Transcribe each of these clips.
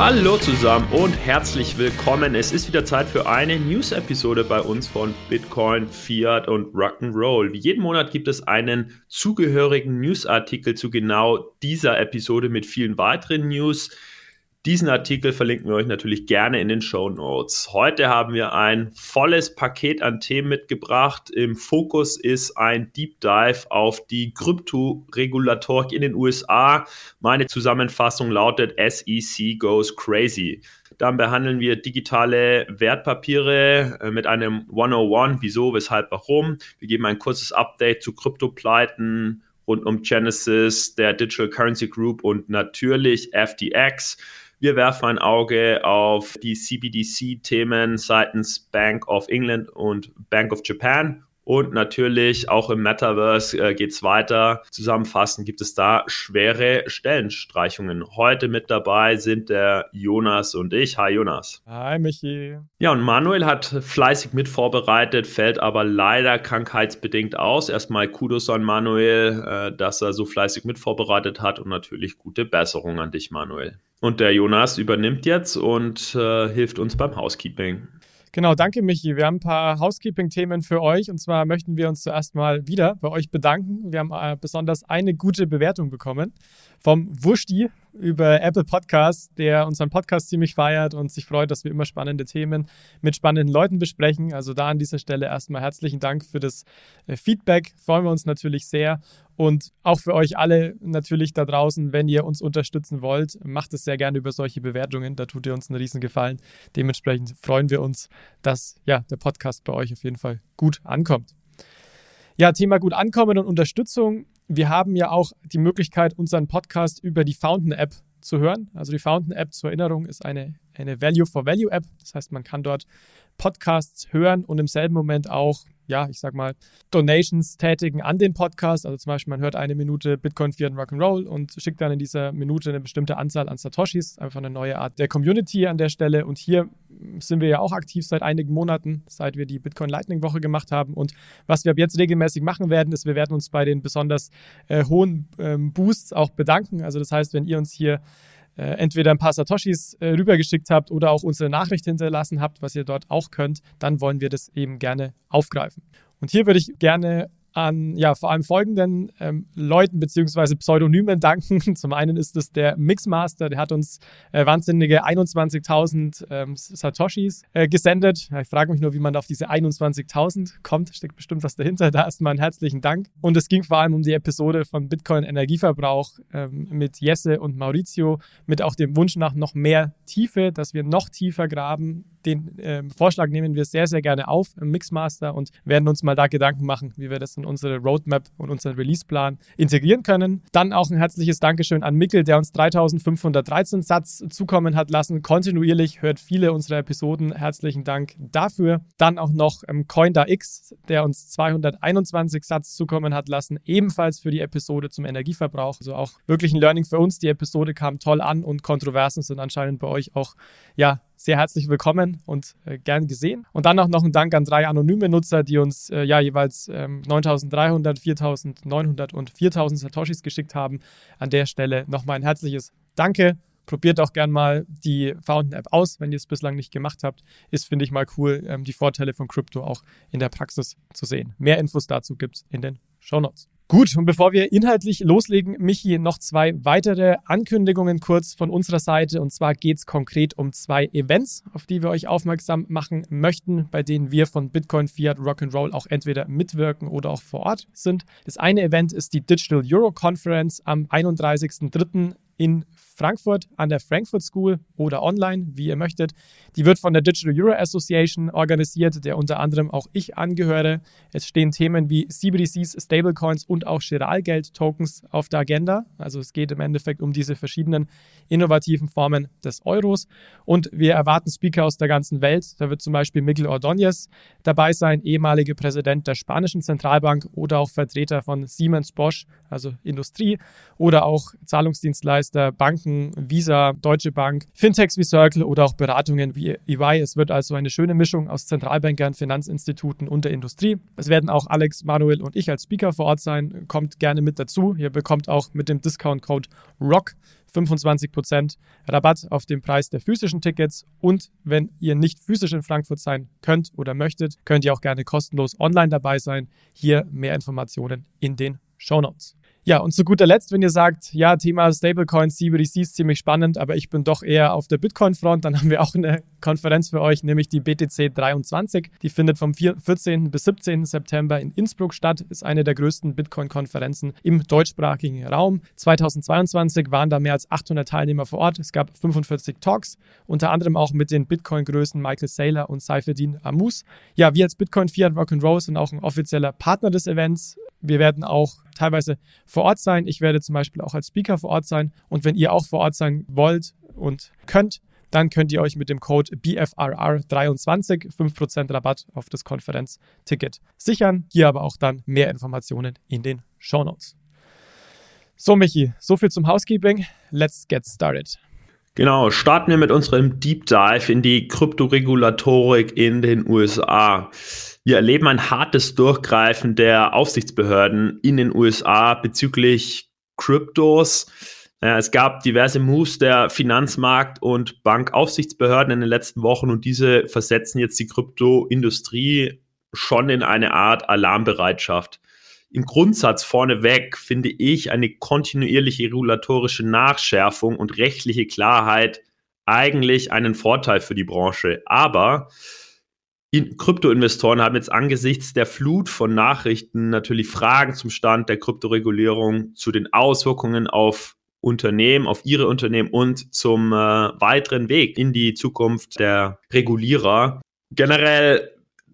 Hallo zusammen und herzlich willkommen. Es ist wieder Zeit für eine News-Episode bei uns von Bitcoin, Fiat und Rock'n'Roll. Wie jeden Monat gibt es einen zugehörigen Newsartikel zu genau dieser Episode mit vielen weiteren News. Diesen Artikel verlinken wir euch natürlich gerne in den Show Notes. Heute haben wir ein volles Paket an Themen mitgebracht. Im Fokus ist ein Deep Dive auf die Kryptoregulatorik in den USA. Meine Zusammenfassung lautet SEC goes crazy. Dann behandeln wir digitale Wertpapiere äh, mit einem 101, wieso, weshalb, warum. Wir geben ein kurzes Update zu Kryptopleiten rund um Genesis, der Digital Currency Group und natürlich FTX. Wir werfen ein Auge auf die CBDC-Themen seitens Bank of England und Bank of Japan und natürlich auch im Metaverse äh, geht es weiter. Zusammenfassend gibt es da schwere Stellenstreichungen. Heute mit dabei sind der Jonas und ich. Hi Jonas. Hi Michi. Ja, und Manuel hat fleißig mit vorbereitet, fällt aber leider krankheitsbedingt aus. Erstmal Kudos an Manuel, äh, dass er so fleißig mit vorbereitet hat und natürlich gute Besserung an dich, Manuel. Und der Jonas übernimmt jetzt und äh, hilft uns beim Housekeeping. Genau, danke Michi. Wir haben ein paar Housekeeping-Themen für euch und zwar möchten wir uns zuerst mal wieder bei euch bedanken. Wir haben äh, besonders eine gute Bewertung bekommen vom Wurschi über Apple Podcasts, der unseren Podcast ziemlich feiert und sich freut, dass wir immer spannende Themen mit spannenden Leuten besprechen. Also da an dieser Stelle erstmal herzlichen Dank für das äh, Feedback. Freuen wir uns natürlich sehr. Und auch für euch alle natürlich da draußen, wenn ihr uns unterstützen wollt, macht es sehr gerne über solche Bewertungen. Da tut ihr uns einen riesen Gefallen. Dementsprechend freuen wir uns, dass ja, der Podcast bei euch auf jeden Fall gut ankommt. Ja, Thema gut ankommen und Unterstützung wir haben ja auch die Möglichkeit, unseren Podcast über die Fountain App zu hören. Also die Fountain App zur Erinnerung ist eine, eine Value for Value App. Das heißt, man kann dort Podcasts hören und im selben Moment auch ja, ich sag mal, Donations tätigen an den Podcast. Also zum Beispiel, man hört eine Minute Bitcoin, Fiat und Rock'n'Roll und schickt dann in dieser Minute eine bestimmte Anzahl an Satoshis. Einfach eine neue Art der Community an der Stelle. Und hier sind wir ja auch aktiv seit einigen Monaten, seit wir die Bitcoin Lightning Woche gemacht haben. Und was wir ab jetzt regelmäßig machen werden, ist, wir werden uns bei den besonders äh, hohen ähm, Boosts auch bedanken. Also das heißt, wenn ihr uns hier äh, entweder ein paar Satoshis äh, rübergeschickt habt oder auch unsere Nachricht hinterlassen habt, was ihr dort auch könnt, dann wollen wir das eben gerne aufgreifen. Und hier würde ich gerne an ja, vor allem folgenden ähm, Leuten bzw. Pseudonymen danken. Zum einen ist es der Mixmaster, der hat uns äh, wahnsinnige 21.000 ähm, Satoshis äh, gesendet. Ja, ich frage mich nur, wie man auf diese 21.000 kommt. Steckt bestimmt was dahinter. Da erstmal einen herzlichen Dank. Und es ging vor allem um die Episode von Bitcoin Energieverbrauch ähm, mit Jesse und Maurizio, mit auch dem Wunsch nach noch mehr Tiefe, dass wir noch tiefer graben den äh, Vorschlag nehmen wir sehr, sehr gerne auf im Mixmaster und werden uns mal da Gedanken machen, wie wir das in unsere Roadmap und unseren Releaseplan integrieren können. Dann auch ein herzliches Dankeschön an Mikkel, der uns 3513 Satz zukommen hat lassen. Kontinuierlich hört viele unserer Episoden. Herzlichen Dank dafür. Dann auch noch ähm, CoinDAX, der uns 221 Satz zukommen hat lassen, ebenfalls für die Episode zum Energieverbrauch. Also auch wirklich ein Learning für uns. Die Episode kam toll an und Kontroversen sind anscheinend bei euch auch ja sehr herzlich willkommen und äh, gern gesehen. Und dann auch noch ein Dank an drei anonyme Nutzer, die uns äh, ja jeweils ähm, 9300, 4900 und 4000 Satoshis geschickt haben. An der Stelle nochmal ein herzliches Danke. Probiert auch gern mal die Fountain App aus, wenn ihr es bislang nicht gemacht habt. Ist, finde ich mal cool, ähm, die Vorteile von Crypto auch in der Praxis zu sehen. Mehr Infos dazu gibt es in den Show Notes. Gut, und bevor wir inhaltlich loslegen, Michi, noch zwei weitere Ankündigungen kurz von unserer Seite. Und zwar geht es konkret um zwei Events, auf die wir euch aufmerksam machen möchten, bei denen wir von Bitcoin, Fiat, Rock'n'Roll auch entweder mitwirken oder auch vor Ort sind. Das eine Event ist die Digital Euro Conference am 31.03. in Frankfurt an der Frankfurt School oder online, wie ihr möchtet. Die wird von der Digital Euro Association organisiert, der unter anderem auch ich angehöre. Es stehen Themen wie CBDCs, Stablecoins und auch Giralgeld-Tokens auf der Agenda. Also es geht im Endeffekt um diese verschiedenen innovativen Formen des Euros. Und wir erwarten Speaker aus der ganzen Welt. Da wird zum Beispiel Miguel Ordóñez dabei sein, ehemaliger Präsident der spanischen Zentralbank oder auch Vertreter von Siemens Bosch, also Industrie, oder auch Zahlungsdienstleister, Banken Banken, Visa, Deutsche Bank, Fintechs wie Circle oder auch Beratungen wie EY. Es wird also eine schöne Mischung aus Zentralbankern, Finanzinstituten und der Industrie. Es werden auch Alex, Manuel und ich als Speaker vor Ort sein. Kommt gerne mit dazu. Ihr bekommt auch mit dem Discount-Code ROCK 25% Rabatt auf den Preis der physischen Tickets. Und wenn ihr nicht physisch in Frankfurt sein könnt oder möchtet, könnt ihr auch gerne kostenlos online dabei sein. Hier mehr Informationen in den Show Notes. Ja, und zu guter Letzt, wenn ihr sagt, ja, Thema Stablecoins, CBDC ist ziemlich spannend, aber ich bin doch eher auf der Bitcoin-Front, dann haben wir auch eine Konferenz für euch, nämlich die BTC 23. Die findet vom 14. bis 17. September in Innsbruck statt, ist eine der größten Bitcoin-Konferenzen im deutschsprachigen Raum. 2022 waren da mehr als 800 Teilnehmer vor Ort. Es gab 45 Talks, unter anderem auch mit den Bitcoin-Größen Michael Saylor und Saifeddin Amus. Ja, wir als Bitcoin Fiat Rock'n'Roll sind auch ein offizieller Partner des Events. Wir werden auch teilweise vor Ort sein. Ich werde zum Beispiel auch als Speaker vor Ort sein. Und wenn ihr auch vor Ort sein wollt und könnt, dann könnt ihr euch mit dem Code BFRR23 5% Rabatt auf das Konferenzticket sichern. Hier aber auch dann mehr Informationen in den Show Notes. So, Michi, so viel zum Housekeeping. Let's get started. Genau, starten wir mit unserem Deep Dive in die Kryptoregulatorik in den USA. Wir erleben ein hartes Durchgreifen der Aufsichtsbehörden in den USA bezüglich Kryptos. Es gab diverse Moves der Finanzmarkt- und Bankaufsichtsbehörden in den letzten Wochen und diese versetzen jetzt die Kryptoindustrie schon in eine Art Alarmbereitschaft. Im Grundsatz vorneweg finde ich eine kontinuierliche regulatorische Nachschärfung und rechtliche Klarheit eigentlich einen Vorteil für die Branche. Aber Kryptoinvestoren haben jetzt angesichts der Flut von Nachrichten natürlich Fragen zum Stand der Kryptoregulierung, zu den Auswirkungen auf Unternehmen, auf ihre Unternehmen und zum äh, weiteren Weg in die Zukunft der Regulierer. Generell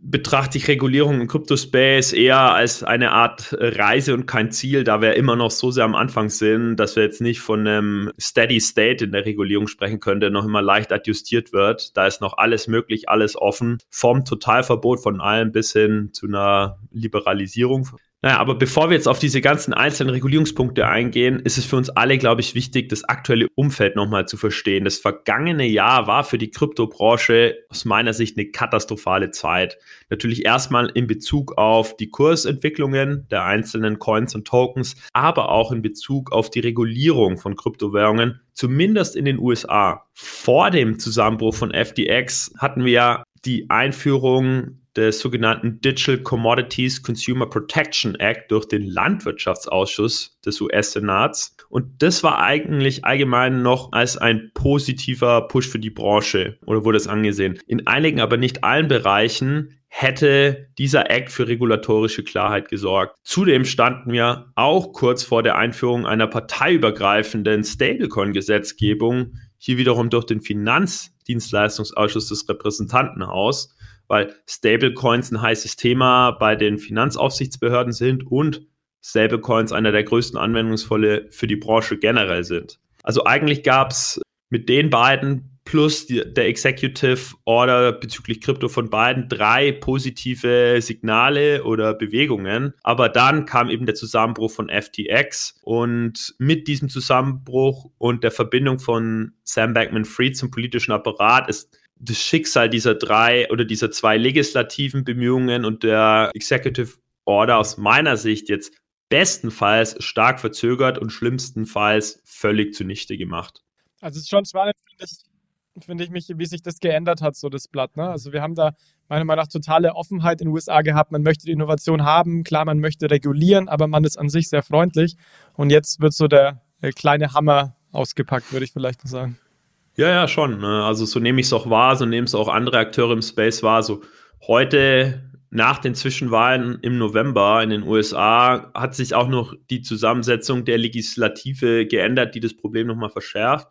betrachte ich Regulierung im Crypto-Space eher als eine Art Reise und kein Ziel, da wir immer noch so sehr am Anfang sind, dass wir jetzt nicht von einem Steady State in der Regulierung sprechen können, der noch immer leicht adjustiert wird. Da ist noch alles möglich, alles offen, vom Totalverbot von allem bis hin zu einer Liberalisierung naja, aber bevor wir jetzt auf diese ganzen einzelnen Regulierungspunkte eingehen, ist es für uns alle, glaube ich, wichtig, das aktuelle Umfeld nochmal zu verstehen. Das vergangene Jahr war für die Kryptobranche aus meiner Sicht eine katastrophale Zeit. Natürlich erstmal in Bezug auf die Kursentwicklungen der einzelnen Coins und Tokens, aber auch in Bezug auf die Regulierung von Kryptowährungen, zumindest in den USA. Vor dem Zusammenbruch von FTX hatten wir ja die Einführung des sogenannten Digital Commodities Consumer Protection Act durch den Landwirtschaftsausschuss des US-Senats. Und das war eigentlich allgemein noch als ein positiver Push für die Branche oder wurde es angesehen. In einigen, aber nicht allen Bereichen hätte dieser Act für regulatorische Klarheit gesorgt. Zudem standen wir auch kurz vor der Einführung einer parteiübergreifenden Stablecoin-Gesetzgebung, hier wiederum durch den Finanzdienstleistungsausschuss des Repräsentantenhaus weil Stablecoins ein heißes Thema bei den Finanzaufsichtsbehörden sind und Stablecoins einer der größten Anwendungsfälle für die Branche generell sind. Also eigentlich gab es mit den beiden plus die, der Executive Order bezüglich Krypto von beiden drei positive Signale oder Bewegungen. Aber dann kam eben der Zusammenbruch von FTX und mit diesem Zusammenbruch und der Verbindung von Sam Bankman-Fried zum politischen Apparat ist das Schicksal dieser drei oder dieser zwei legislativen Bemühungen und der Executive Order aus meiner Sicht jetzt bestenfalls stark verzögert und schlimmstenfalls völlig zunichte gemacht. Also es ist schon spannend, finde ich, finde ich mich, wie sich das geändert hat, so das Blatt. Ne? Also wir haben da meiner Meinung nach totale Offenheit in den USA gehabt. Man möchte die Innovation haben, klar, man möchte regulieren, aber man ist an sich sehr freundlich. Und jetzt wird so der, der kleine Hammer ausgepackt, würde ich vielleicht mal sagen. Ja, ja, schon. Ne? Also so nehme ich es auch wahr, so nehmen es auch andere Akteure im Space wahr. So heute nach den Zwischenwahlen im November in den USA hat sich auch noch die Zusammensetzung der Legislative geändert, die das Problem nochmal verschärft.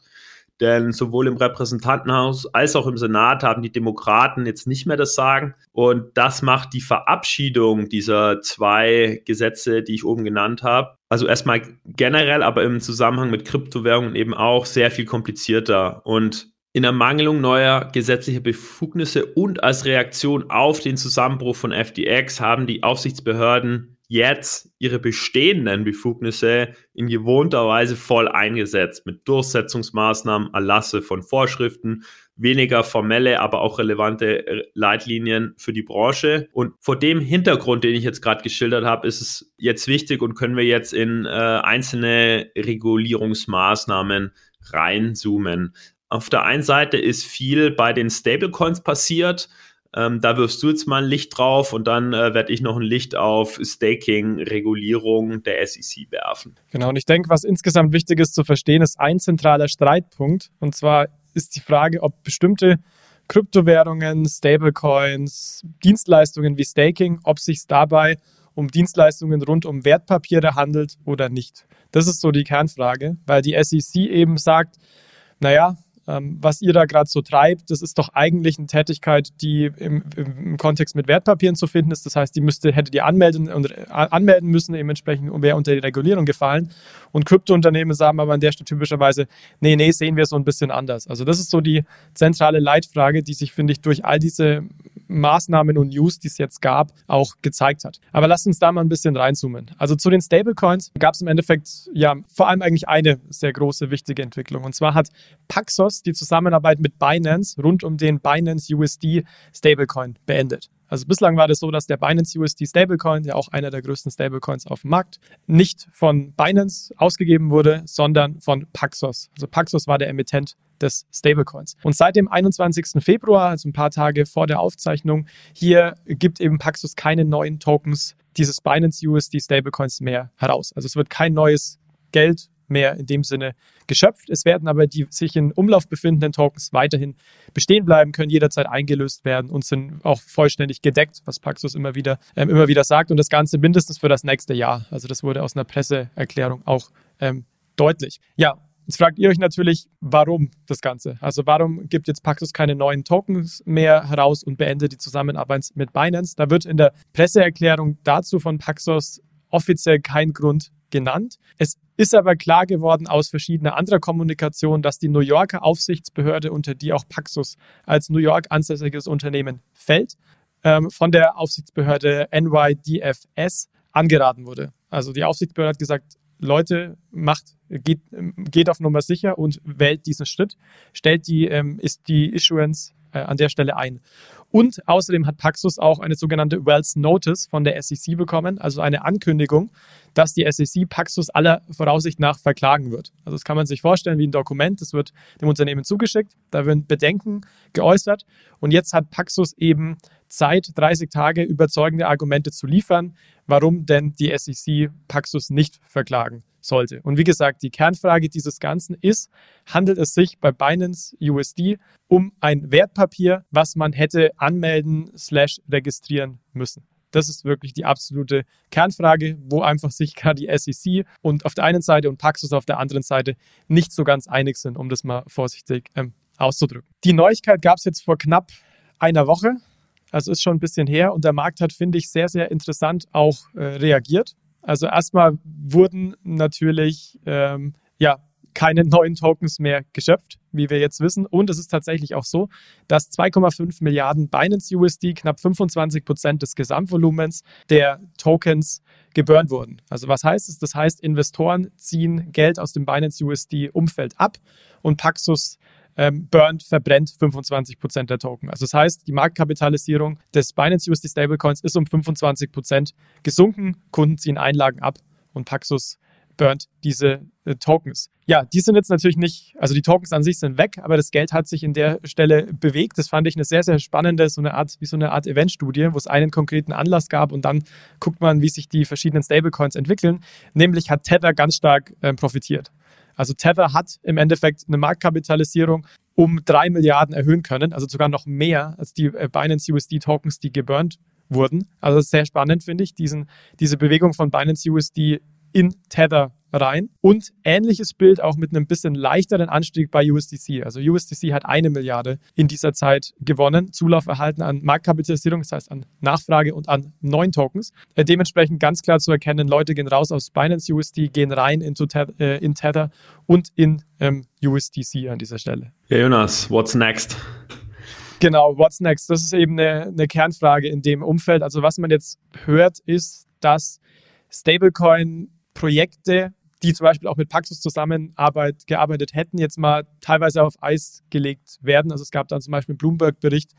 Denn sowohl im Repräsentantenhaus als auch im Senat haben die Demokraten jetzt nicht mehr das Sagen. Und das macht die Verabschiedung dieser zwei Gesetze, die ich oben genannt habe, also erstmal generell, aber im Zusammenhang mit Kryptowährungen eben auch sehr viel komplizierter. Und in Ermangelung neuer gesetzlicher Befugnisse und als Reaktion auf den Zusammenbruch von FTX haben die Aufsichtsbehörden jetzt ihre bestehenden Befugnisse in gewohnter Weise voll eingesetzt mit Durchsetzungsmaßnahmen, Erlasse von Vorschriften, weniger formelle, aber auch relevante äh, Leitlinien für die Branche. Und vor dem Hintergrund, den ich jetzt gerade geschildert habe, ist es jetzt wichtig und können wir jetzt in äh, einzelne Regulierungsmaßnahmen reinzoomen. Auf der einen Seite ist viel bei den Stablecoins passiert. Ähm, da wirfst du jetzt mal ein Licht drauf und dann äh, werde ich noch ein Licht auf Staking-Regulierung der SEC werfen. Genau, und ich denke, was insgesamt wichtig ist zu verstehen, ist ein zentraler Streitpunkt. Und zwar ist die Frage, ob bestimmte Kryptowährungen, Stablecoins, Dienstleistungen wie Staking, ob sich dabei um Dienstleistungen rund um Wertpapiere handelt oder nicht. Das ist so die Kernfrage, weil die SEC eben sagt, naja, was ihr da gerade so treibt, das ist doch eigentlich eine Tätigkeit, die im, im, Kontext mit Wertpapieren zu finden ist. Das heißt, die müsste, hättet ihr anmelden, äh, anmelden müssen, dementsprechend wäre unter die Regulierung gefallen. Und Kryptounternehmen sagen aber an der Stelle typischerweise, nee, nee, sehen wir so ein bisschen anders. Also das ist so die zentrale Leitfrage, die sich, finde ich, durch all diese Maßnahmen und News, die es jetzt gab, auch gezeigt hat. Aber lasst uns da mal ein bisschen reinzoomen. Also zu den Stablecoins gab es im Endeffekt ja vor allem eigentlich eine sehr große wichtige Entwicklung. Und zwar hat Paxos die Zusammenarbeit mit Binance rund um den Binance USD Stablecoin beendet. Also bislang war das so, dass der Binance USD Stablecoin, ja auch einer der größten Stablecoins auf dem Markt, nicht von Binance ausgegeben wurde, sondern von Paxos. Also Paxos war der Emittent des Stablecoins. Und seit dem 21. Februar, also ein paar Tage vor der Aufzeichnung, hier gibt eben Paxos keine neuen Tokens dieses Binance USD Stablecoins mehr heraus. Also es wird kein neues Geld mehr in dem Sinne geschöpft. Es werden aber die sich in Umlauf befindenden Tokens weiterhin bestehen bleiben, können jederzeit eingelöst werden und sind auch vollständig gedeckt, was Paxos immer wieder, ähm, immer wieder sagt. Und das Ganze mindestens für das nächste Jahr. Also das wurde aus einer Presseerklärung auch ähm, deutlich. Ja, Jetzt fragt ihr euch natürlich, warum das Ganze? Also warum gibt jetzt Paxos keine neuen Tokens mehr heraus und beendet die Zusammenarbeit mit Binance? Da wird in der Presseerklärung dazu von Paxos offiziell kein Grund genannt. Es ist aber klar geworden aus verschiedener anderer Kommunikation, dass die New Yorker Aufsichtsbehörde, unter die auch Paxos als New York ansässiges Unternehmen fällt, ähm, von der Aufsichtsbehörde NYDFS angeraten wurde. Also die Aufsichtsbehörde hat gesagt, Leute, macht, geht, geht auf Nummer sicher und wählt diesen Schritt, stellt die, ähm, ist die Issuance äh, an der Stelle ein. Und außerdem hat Paxos auch eine sogenannte Wells Notice von der SEC bekommen, also eine Ankündigung, dass die SEC Paxos aller Voraussicht nach verklagen wird. Also das kann man sich vorstellen wie ein Dokument, das wird dem Unternehmen zugeschickt, da werden Bedenken geäußert und jetzt hat Paxos eben Zeit, 30 Tage überzeugende Argumente zu liefern, warum denn die SEC Paxos nicht verklagen sollte. Und wie gesagt, die Kernfrage dieses Ganzen ist, handelt es sich bei Binance USD um ein Wertpapier, was man hätte anmelden slash registrieren müssen? Das ist wirklich die absolute Kernfrage, wo einfach sich gerade die SEC und auf der einen Seite und Paxos auf der anderen Seite nicht so ganz einig sind, um das mal vorsichtig ähm, auszudrücken. Die Neuigkeit gab es jetzt vor knapp einer Woche. Also ist schon ein bisschen her und der Markt hat, finde ich, sehr, sehr interessant auch äh, reagiert. Also erstmal wurden natürlich ähm, ja keine neuen Tokens mehr geschöpft, wie wir jetzt wissen. Und es ist tatsächlich auch so, dass 2,5 Milliarden Binance USD, knapp 25 Prozent des Gesamtvolumens der Tokens geburnt wurden. Also was heißt es? Das heißt, Investoren ziehen Geld aus dem Binance USD-Umfeld ab und Paxos ähm, burnt, verbrennt 25 Prozent der Token. Also das heißt, die Marktkapitalisierung des Binance USD Stablecoins ist um 25 Prozent gesunken. Kunden ziehen Einlagen ab und Paxos burnt diese äh, Tokens. Ja, die sind jetzt natürlich nicht, also die Tokens an sich sind weg, aber das Geld hat sich in der Stelle bewegt. Das fand ich eine sehr, sehr spannende, so eine Art, wie so eine Art Eventstudie, wo es einen konkreten Anlass gab und dann guckt man, wie sich die verschiedenen Stablecoins entwickeln. Nämlich hat Tether ganz stark äh, profitiert. Also Tether hat im Endeffekt eine Marktkapitalisierung um drei Milliarden erhöhen können, also sogar noch mehr als die äh, Binance USD Tokens, die geburnt wurden. Also sehr spannend finde ich, diesen, diese Bewegung von Binance USD in Tether rein. Und ähnliches Bild auch mit einem bisschen leichteren Anstieg bei USDC. Also USDC hat eine Milliarde in dieser Zeit gewonnen, Zulauf erhalten an Marktkapitalisierung, das heißt an Nachfrage und an neuen Tokens. Äh, dementsprechend ganz klar zu erkennen, Leute gehen raus aus Binance USD, gehen rein into äh, in Tether und in ähm, USDC an dieser Stelle. Ja, Jonas, what's next? Genau, what's next? Das ist eben eine, eine Kernfrage in dem Umfeld. Also was man jetzt hört, ist, dass Stablecoin-Projekte, die zum Beispiel auch mit Paxos zusammenarbeit gearbeitet hätten, jetzt mal teilweise auf Eis gelegt werden. Also es gab dann zum Beispiel einen Bloomberg-Bericht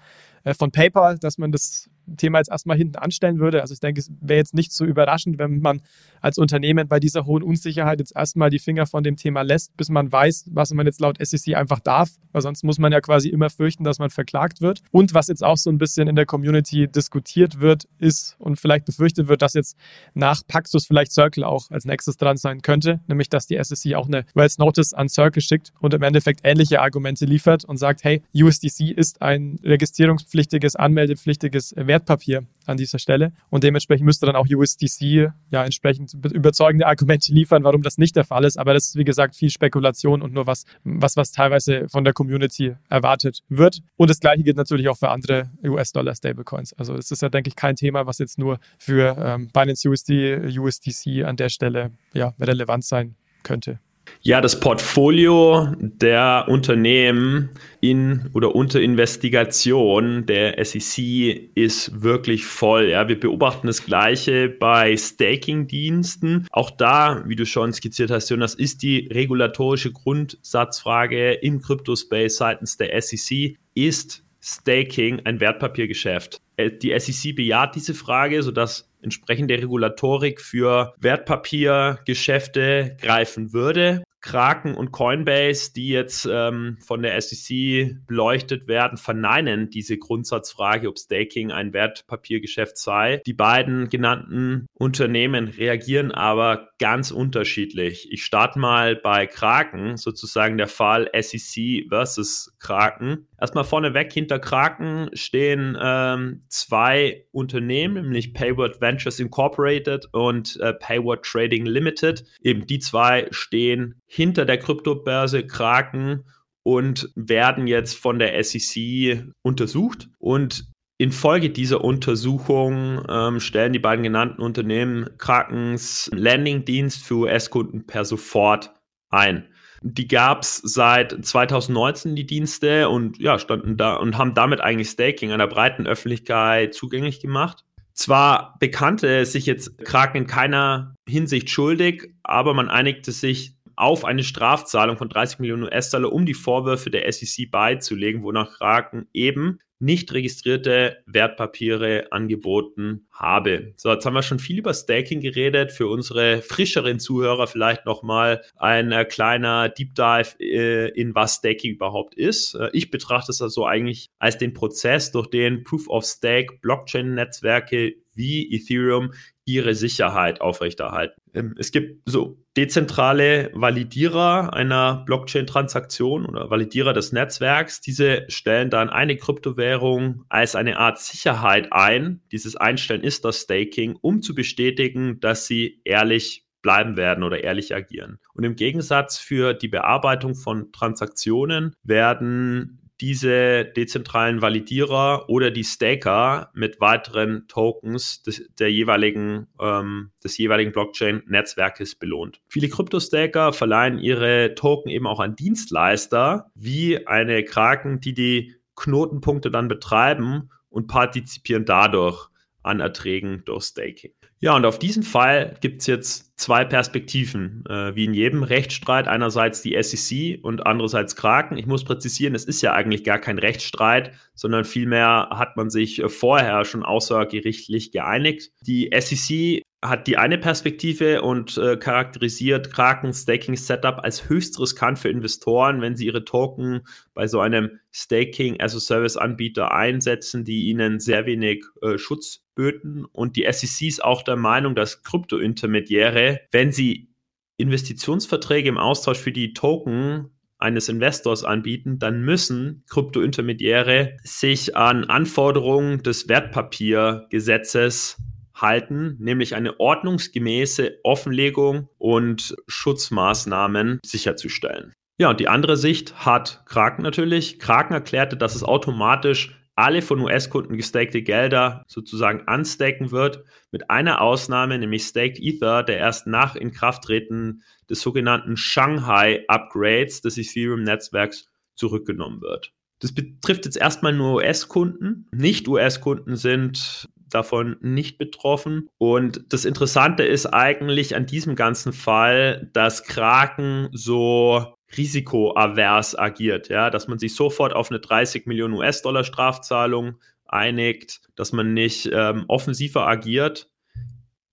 von PayPal, dass man das Thema jetzt erstmal hinten anstellen würde. Also ich denke, es wäre jetzt nicht so überraschend, wenn man als Unternehmen bei dieser hohen Unsicherheit jetzt erstmal die Finger von dem Thema lässt, bis man weiß, was man jetzt laut SEC einfach darf, weil sonst muss man ja quasi immer fürchten, dass man verklagt wird. Und was jetzt auch so ein bisschen in der Community diskutiert wird, ist und vielleicht befürchtet wird, dass jetzt nach Paxos vielleicht Circle auch als nächstes dran sein könnte, nämlich dass die SEC auch eine Wells Notice an Circle schickt und im Endeffekt ähnliche Argumente liefert und sagt, hey, USDC ist ein registrierungspflichtiges, anmeldepflichtiges Wert Wertpapier an dieser Stelle. Und dementsprechend müsste dann auch USDC ja entsprechend überzeugende Argumente liefern, warum das nicht der Fall ist. Aber das ist, wie gesagt, viel Spekulation und nur was, was, was teilweise von der Community erwartet wird. Und das Gleiche gilt natürlich auch für andere US-Dollar-Stablecoins. Also es ist ja, denke ich, kein Thema, was jetzt nur für ähm, Binance USD, USDC an der Stelle ja, relevant sein könnte. Ja, das Portfolio der Unternehmen in oder unter Investigation der SEC ist wirklich voll. Ja, wir beobachten das Gleiche bei Staking-Diensten. Auch da, wie du schon skizziert hast, Jonas, ist die regulatorische Grundsatzfrage im Crypto-Space seitens der SEC. Ist Staking ein Wertpapiergeschäft? Äh, die SEC bejaht diese Frage, sodass entsprechende Regulatorik für Wertpapiergeschäfte greifen würde. Kraken und Coinbase, die jetzt ähm, von der SEC beleuchtet werden, verneinen diese Grundsatzfrage, ob Staking ein Wertpapiergeschäft sei. Die beiden genannten Unternehmen reagieren aber ganz unterschiedlich. Ich starte mal bei Kraken, sozusagen der Fall SEC versus Kraken. Erstmal vorneweg, hinter Kraken stehen ähm, zwei Unternehmen, nämlich Payward Ventures Incorporated und äh, Payward Trading Limited. Eben die zwei stehen hinter der Kryptobörse Kraken und werden jetzt von der SEC untersucht. Und Infolge dieser Untersuchung ähm, stellen die beiden genannten Unternehmen Krakens Landingdienst für US-Kunden per sofort ein. Die gab es seit 2019, die Dienste, und ja, standen da und haben damit eigentlich Staking einer breiten Öffentlichkeit zugänglich gemacht. Zwar bekannte sich jetzt Kraken in keiner Hinsicht schuldig, aber man einigte sich auf eine Strafzahlung von 30 Millionen US-Dollar, um die Vorwürfe der SEC beizulegen, wonach Kraken eben nicht registrierte Wertpapiere angeboten habe. So, jetzt haben wir schon viel über Staking geredet. Für unsere frischeren Zuhörer vielleicht nochmal ein äh, kleiner Deep Dive äh, in was Staking überhaupt ist. Äh, ich betrachte es also eigentlich als den Prozess, durch den Proof of Stake Blockchain-Netzwerke wie Ethereum ihre Sicherheit aufrechterhalten. Ähm, es gibt so dezentrale Validierer einer Blockchain-Transaktion oder Validierer des Netzwerks. Diese stellen dann eine Kryptowährung als eine Art Sicherheit ein. Dieses Einstellen ist das Staking, um zu bestätigen, dass sie ehrlich bleiben werden oder ehrlich agieren. Und im Gegensatz für die Bearbeitung von Transaktionen werden diese dezentralen Validierer oder die Staker mit weiteren Tokens des, der jeweiligen, ähm, des jeweiligen Blockchain-Netzwerkes belohnt. Viele Krypto-Staker verleihen ihre Token eben auch an Dienstleister wie eine Kraken, die die Knotenpunkte dann betreiben und partizipieren dadurch an Erträgen durch Staking. Ja, und auf diesen Fall gibt es jetzt zwei Perspektiven, äh, wie in jedem Rechtsstreit. Einerseits die SEC und andererseits Kraken. Ich muss präzisieren, es ist ja eigentlich gar kein Rechtsstreit, sondern vielmehr hat man sich äh, vorher schon außergerichtlich geeinigt. Die SEC hat die eine Perspektive und äh, charakterisiert Krakens Staking Setup als höchst riskant für Investoren, wenn sie ihre Token bei so einem Staking as a Service Anbieter einsetzen, die ihnen sehr wenig äh, Schutz böten. Und die SEC ist auch der Meinung, dass Krypto-Intermediäre, wenn sie Investitionsverträge im Austausch für die Token eines Investors anbieten, dann müssen Krypto-Intermediäre sich an Anforderungen des Wertpapiergesetzes halten, nämlich eine ordnungsgemäße Offenlegung und Schutzmaßnahmen sicherzustellen. Ja, und die andere Sicht hat Kraken natürlich. Kraken erklärte, dass es automatisch alle von US-Kunden gestakte Gelder sozusagen anstaken wird, mit einer Ausnahme, nämlich Staked Ether, der erst nach Inkrafttreten des sogenannten Shanghai Upgrades des Ethereum-Netzwerks zurückgenommen wird. Das betrifft jetzt erstmal nur US-Kunden. Nicht-US-Kunden sind davon nicht betroffen. Und das Interessante ist eigentlich an diesem ganzen Fall, dass Kraken so risikoavers agiert, ja, dass man sich sofort auf eine 30 Millionen US-Dollar Strafzahlung einigt, dass man nicht ähm, offensiver agiert.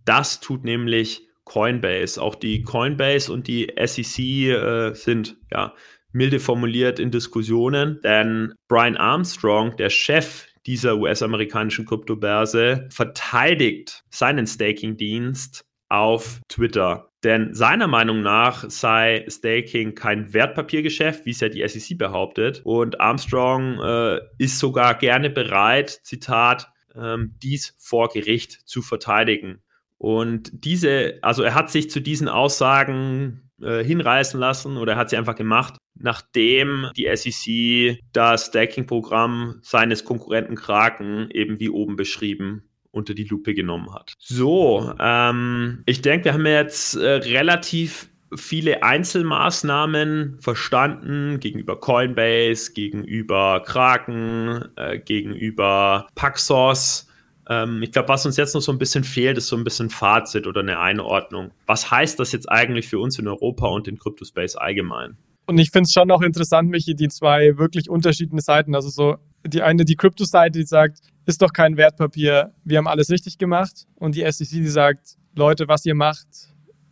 Das tut nämlich Coinbase. Auch die Coinbase und die SEC äh, sind ja milde formuliert in Diskussionen, denn Brian Armstrong, der Chef dieser US-amerikanischen Kryptobörse, verteidigt seinen Staking-Dienst auf Twitter. Denn seiner Meinung nach sei Staking kein Wertpapiergeschäft, wie es ja die SEC behauptet. Und Armstrong äh, ist sogar gerne bereit, Zitat, ähm, dies vor Gericht zu verteidigen. Und diese, also er hat sich zu diesen Aussagen äh, hinreißen lassen oder er hat sie einfach gemacht, nachdem die SEC das Staking-Programm seines Konkurrenten Kraken eben wie oben beschrieben unter die Lupe genommen hat. So, ähm, ich denke, wir haben jetzt äh, relativ viele Einzelmaßnahmen verstanden gegenüber Coinbase, gegenüber Kraken, äh, gegenüber Paxos. Ähm, ich glaube, was uns jetzt noch so ein bisschen fehlt, ist so ein bisschen Fazit oder eine Einordnung. Was heißt das jetzt eigentlich für uns in Europa und den Crypto-Space allgemein? Und ich finde es schon auch interessant, Michi, die zwei wirklich unterschiedlichen Seiten. Also so die eine, die Crypto-Seite, die sagt, ist doch kein Wertpapier, wir haben alles richtig gemacht. Und die SEC, die sagt, Leute, was ihr macht,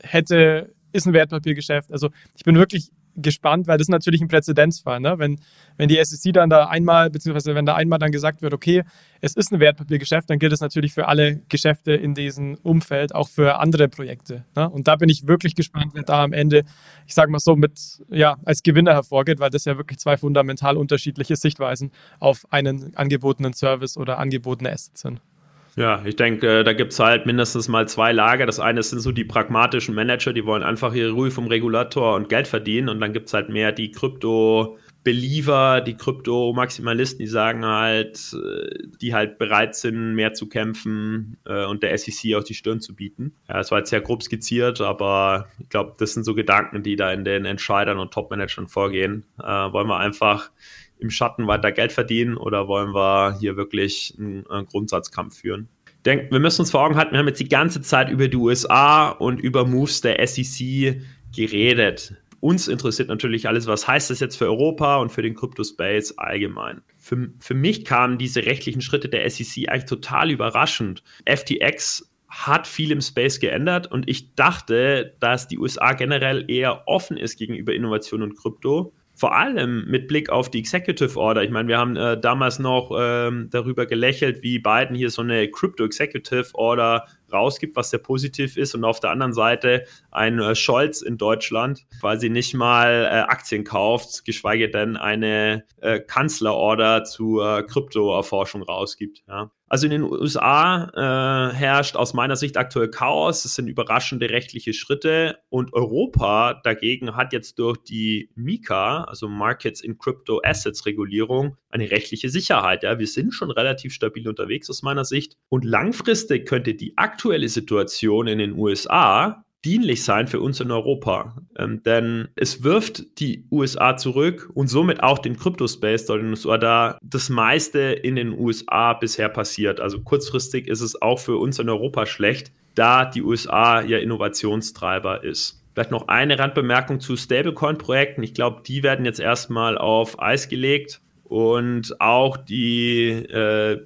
hätte, ist ein Wertpapiergeschäft. Also ich bin wirklich gespannt, weil das ist natürlich ein Präzedenzfall. Ne? Wenn, wenn die SEC dann da einmal, beziehungsweise wenn da einmal dann gesagt wird, okay, es ist ein Wertpapiergeschäft, dann gilt es natürlich für alle Geschäfte in diesem Umfeld, auch für andere Projekte. Ne? Und da bin ich wirklich gespannt, wer da am Ende, ich sage mal so, mit, ja, als Gewinner hervorgeht, weil das ja wirklich zwei fundamental unterschiedliche Sichtweisen auf einen angebotenen Service oder angebotene Assets sind. Ja, ich denke, äh, da gibt es halt mindestens mal zwei Lager. Das eine sind so die pragmatischen Manager, die wollen einfach ihre Ruhe vom Regulator und Geld verdienen. Und dann gibt es halt mehr die Krypto-Believer, die Krypto-Maximalisten, die sagen halt, äh, die halt bereit sind, mehr zu kämpfen äh, und der SEC auf die Stirn zu bieten. Ja, das war jetzt sehr grob skizziert, aber ich glaube, das sind so Gedanken, die da in den Entscheidern und Top-Managern vorgehen. Äh, wollen wir einfach im Schatten weiter Geld verdienen oder wollen wir hier wirklich einen, einen Grundsatzkampf führen? Denk, wir müssen uns vor Augen halten, wir haben jetzt die ganze Zeit über die USA und über Moves der SEC geredet. Uns interessiert natürlich alles, was heißt das jetzt für Europa und für den Crypto-Space allgemein. Für, für mich kamen diese rechtlichen Schritte der SEC eigentlich total überraschend. FTX hat viel im Space geändert und ich dachte, dass die USA generell eher offen ist gegenüber Innovation und Krypto vor allem mit Blick auf die Executive Order. Ich meine, wir haben äh, damals noch ähm, darüber gelächelt, wie Biden hier so eine Crypto Executive Order rausgibt, was sehr positiv ist. Und auf der anderen Seite ein äh, Scholz in Deutschland quasi nicht mal äh, Aktien kauft, geschweige denn eine äh, Kanzlerorder zur äh, Kryptoerforschung rausgibt. Ja. Also in den USA äh, herrscht aus meiner Sicht aktuell Chaos. Es sind überraschende rechtliche Schritte und Europa dagegen hat jetzt durch die MiCA, also Markets in Crypto Assets Regulierung, eine rechtliche Sicherheit. Ja, wir sind schon relativ stabil unterwegs aus meiner Sicht und langfristig könnte die aktuelle Situation in den USA dienlich sein für uns in Europa. Ähm, denn es wirft die USA zurück und somit auch den Crypto-Space dort in USA, da das meiste in den USA bisher passiert. Also kurzfristig ist es auch für uns in Europa schlecht, da die USA ja Innovationstreiber ist. Vielleicht noch eine Randbemerkung zu Stablecoin-Projekten. Ich glaube, die werden jetzt erstmal auf Eis gelegt und auch die äh,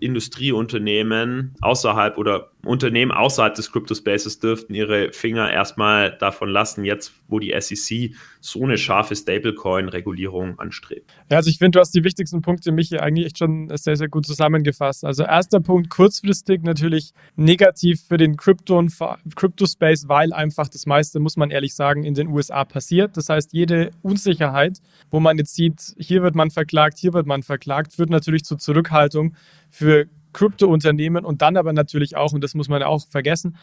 Industrieunternehmen außerhalb oder Unternehmen außerhalb des Crypto Spaces dürften ihre Finger erstmal davon lassen, jetzt wo die SEC so eine scharfe Stablecoin-Regulierung anstrebt. Ja, also ich finde, du hast die wichtigsten Punkte mich hier eigentlich echt schon sehr, sehr gut zusammengefasst. Also erster Punkt, kurzfristig natürlich negativ für den Crypto und Crypto Space, weil einfach das meiste, muss man ehrlich sagen, in den USA passiert. Das heißt, jede Unsicherheit, wo man jetzt sieht, hier wird man verklagt, hier wird man verklagt, führt natürlich zur Zurückhaltung für Krypto-Unternehmen und dann aber natürlich auch, und das muss man auch vergessen,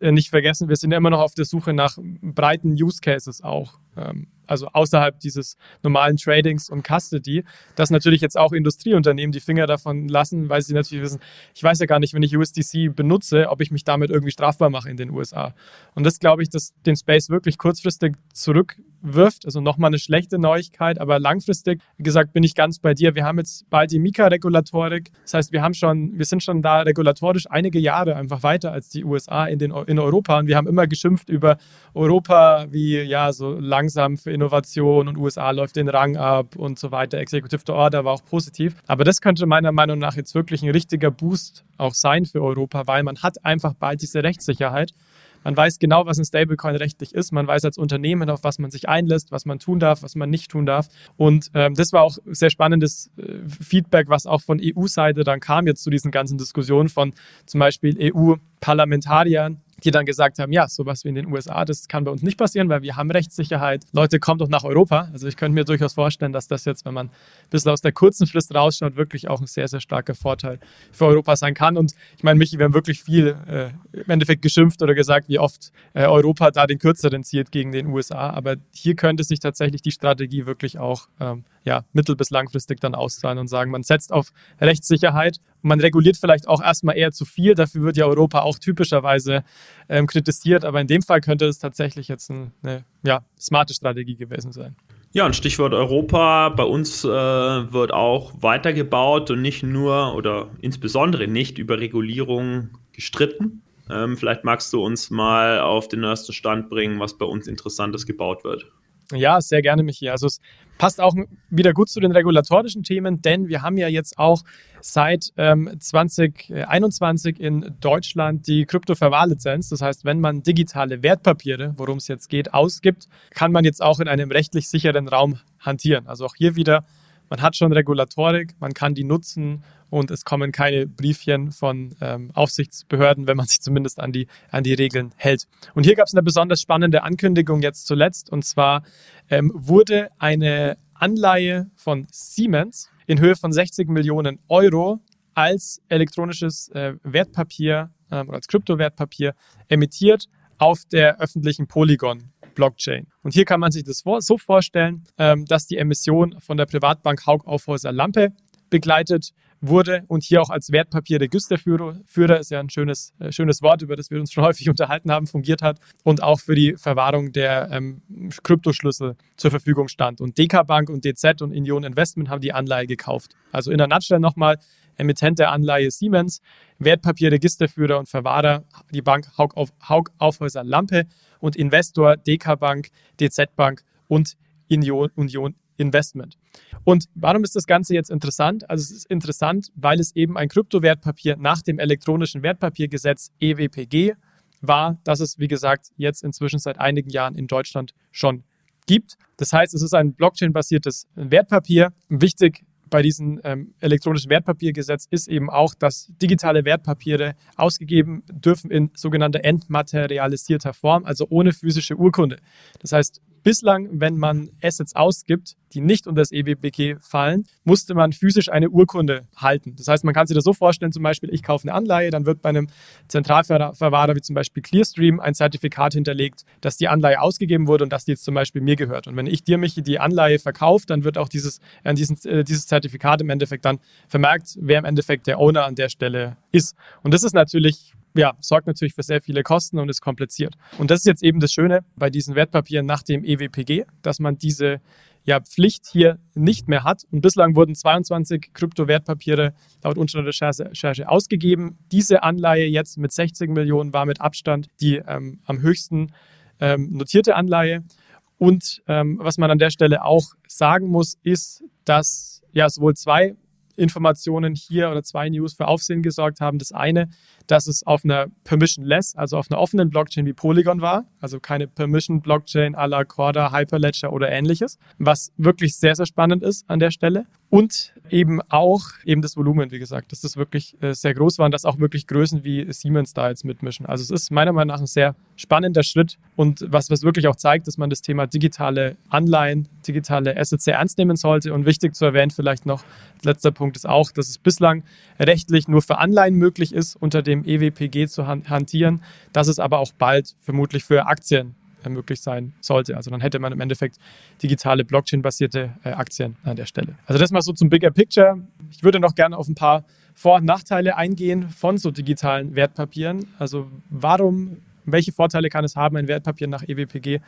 äh, nicht vergessen, wir sind immer noch auf der Suche nach breiten Use Cases auch. Ähm, also außerhalb dieses normalen Tradings und Custody, dass natürlich jetzt auch Industrieunternehmen die Finger davon lassen, weil sie natürlich wissen, ich weiß ja gar nicht, wenn ich USDC benutze, ob ich mich damit irgendwie strafbar mache in den USA. Und das glaube ich, dass den Space wirklich kurzfristig zurück wirft. Also nochmal eine schlechte Neuigkeit, aber langfristig, wie gesagt, bin ich ganz bei dir. Wir haben jetzt bald die Mika-Regulatorik. Das heißt, wir haben schon, wir sind schon da regulatorisch einige Jahre einfach weiter als die USA in, den, in Europa. Und wir haben immer geschimpft über Europa, wie ja, so langsam für Innovation und USA läuft den Rang ab und so weiter. Executive Order war auch positiv. Aber das könnte meiner Meinung nach jetzt wirklich ein richtiger Boost auch sein für Europa, weil man hat einfach bald diese Rechtssicherheit. Man weiß genau, was ein Stablecoin rechtlich ist. Man weiß als Unternehmen, auf was man sich einlässt, was man tun darf, was man nicht tun darf. Und ähm, das war auch sehr spannendes äh, Feedback, was auch von EU-Seite dann kam jetzt zu diesen ganzen Diskussionen von zum Beispiel EU-Parlamentariern, die dann gesagt haben, ja, sowas wie in den USA, das kann bei uns nicht passieren, weil wir haben Rechtssicherheit. Leute, kommt doch nach Europa. Also ich könnte mir durchaus vorstellen, dass das jetzt, wenn man ein bisschen aus der kurzen Frist rausschaut, wirklich auch ein sehr, sehr starker Vorteil für Europa sein kann. Und ich meine, Michi, wir haben wirklich viel äh, im Endeffekt geschimpft oder gesagt, wie oft äh, Europa da den kürzeren zieht gegen den USA. Aber hier könnte sich tatsächlich die Strategie wirklich auch ähm, ja, mittel- bis langfristig dann auszahlen und sagen, man setzt auf Rechtssicherheit man reguliert vielleicht auch erstmal eher zu viel. Dafür wird ja Europa auch typischerweise ähm, kritisiert, aber in dem Fall könnte es tatsächlich jetzt eine ja, smarte Strategie gewesen sein. Ja, und Stichwort Europa. Bei uns äh, wird auch weitergebaut und nicht nur oder insbesondere nicht über Regulierung gestritten. Ähm, vielleicht magst du uns mal auf den neuesten Stand bringen, was bei uns Interessantes gebaut wird. Ja, sehr gerne, Michi. Also es passt auch wieder gut zu den regulatorischen Themen, denn wir haben ja jetzt auch seit ähm, 2021 in Deutschland die Kryptoverwahrlizenz. Das heißt, wenn man digitale Wertpapiere, worum es jetzt geht, ausgibt, kann man jetzt auch in einem rechtlich sicheren Raum hantieren. Also auch hier wieder, man hat schon Regulatorik, man kann die nutzen und es kommen keine Briefchen von ähm, Aufsichtsbehörden, wenn man sich zumindest an die, an die Regeln hält. Und hier gab es eine besonders spannende Ankündigung jetzt zuletzt und zwar ähm, wurde eine Anleihe von Siemens in Höhe von 60 Millionen Euro als elektronisches äh, Wertpapier äh, oder als Kryptowertpapier emittiert auf der öffentlichen Polygon Blockchain. Und hier kann man sich das so vorstellen, ähm, dass die Emission von der Privatbank Haug Aufhäuser Lampe begleitet wurde und hier auch als Wertpapierregisterführer, ist ja ein schönes, äh, schönes Wort, über das wir uns schon häufig unterhalten haben, fungiert hat und auch für die Verwahrung der ähm, Kryptoschlüssel zur Verfügung stand. Und DK Bank und DZ und Union Investment haben die Anleihe gekauft. Also in der Nutshell nochmal, Emittent der Anleihe Siemens, Wertpapierregisterführer und Verwahrer die Bank Haug, auf, Haug Aufhäuser Lampe und Investor DK Bank, DZ Bank und Union, Union Investment. Und warum ist das Ganze jetzt interessant? Also es ist interessant, weil es eben ein Kryptowertpapier nach dem elektronischen Wertpapiergesetz EWPG war, das es, wie gesagt, jetzt inzwischen seit einigen Jahren in Deutschland schon gibt. Das heißt, es ist ein Blockchain-basiertes Wertpapier. Wichtig bei diesem ähm, elektronischen Wertpapiergesetz ist eben auch, dass digitale Wertpapiere ausgegeben dürfen in sogenannter entmaterialisierter Form, also ohne physische Urkunde. Das heißt, Bislang, wenn man Assets ausgibt, die nicht unter das EWBG fallen, musste man physisch eine Urkunde halten. Das heißt, man kann sich das so vorstellen, zum Beispiel, ich kaufe eine Anleihe, dann wird bei einem Zentralverwahrer wie zum Beispiel Clearstream ein Zertifikat hinterlegt, dass die Anleihe ausgegeben wurde und dass die jetzt zum Beispiel mir gehört. Und wenn ich dir, Michi, die Anleihe verkaufe, dann wird auch dieses, äh, dieses, äh, dieses Zertifikat im Endeffekt dann vermerkt, wer im Endeffekt der Owner an der Stelle ist. Und das ist natürlich ja, sorgt natürlich für sehr viele Kosten und ist kompliziert. Und das ist jetzt eben das Schöne bei diesen Wertpapieren nach dem EWPG, dass man diese ja, Pflicht hier nicht mehr hat. Und bislang wurden 22 Kryptowertpapiere laut unserer Recherche ausgegeben. Diese Anleihe jetzt mit 60 Millionen war mit Abstand die ähm, am höchsten ähm, notierte Anleihe. Und ähm, was man an der Stelle auch sagen muss, ist, dass ja sowohl zwei Informationen hier oder zwei News für Aufsehen gesorgt haben. Das eine, dass es auf einer Permission-less, also auf einer offenen Blockchain wie Polygon war, also keine Permission-Blockchain à la Corda, Hyperledger oder ähnliches, was wirklich sehr, sehr spannend ist an der Stelle. Und eben auch eben das Volumen, wie gesagt, dass das wirklich äh, sehr groß war und dass auch wirklich Größen wie Siemens da jetzt mitmischen. Also es ist meiner Meinung nach ein sehr spannender Schritt und was, was wirklich auch zeigt, dass man das Thema digitale Anleihen, digitale Assets sehr ernst nehmen sollte. Und wichtig zu erwähnen vielleicht noch, letzter Punkt ist auch, dass es bislang rechtlich nur für Anleihen möglich ist, unter dem EWPG zu hantieren, dass es aber auch bald vermutlich für Aktien äh, möglich sein sollte. Also dann hätte man im Endeffekt digitale Blockchain-basierte äh, Aktien an der Stelle. Also das mal so zum Bigger Picture. Ich würde noch gerne auf ein paar Vor- und Nachteile eingehen von so digitalen Wertpapieren. Also warum, welche Vorteile kann es haben, ein Wertpapier nach EWPG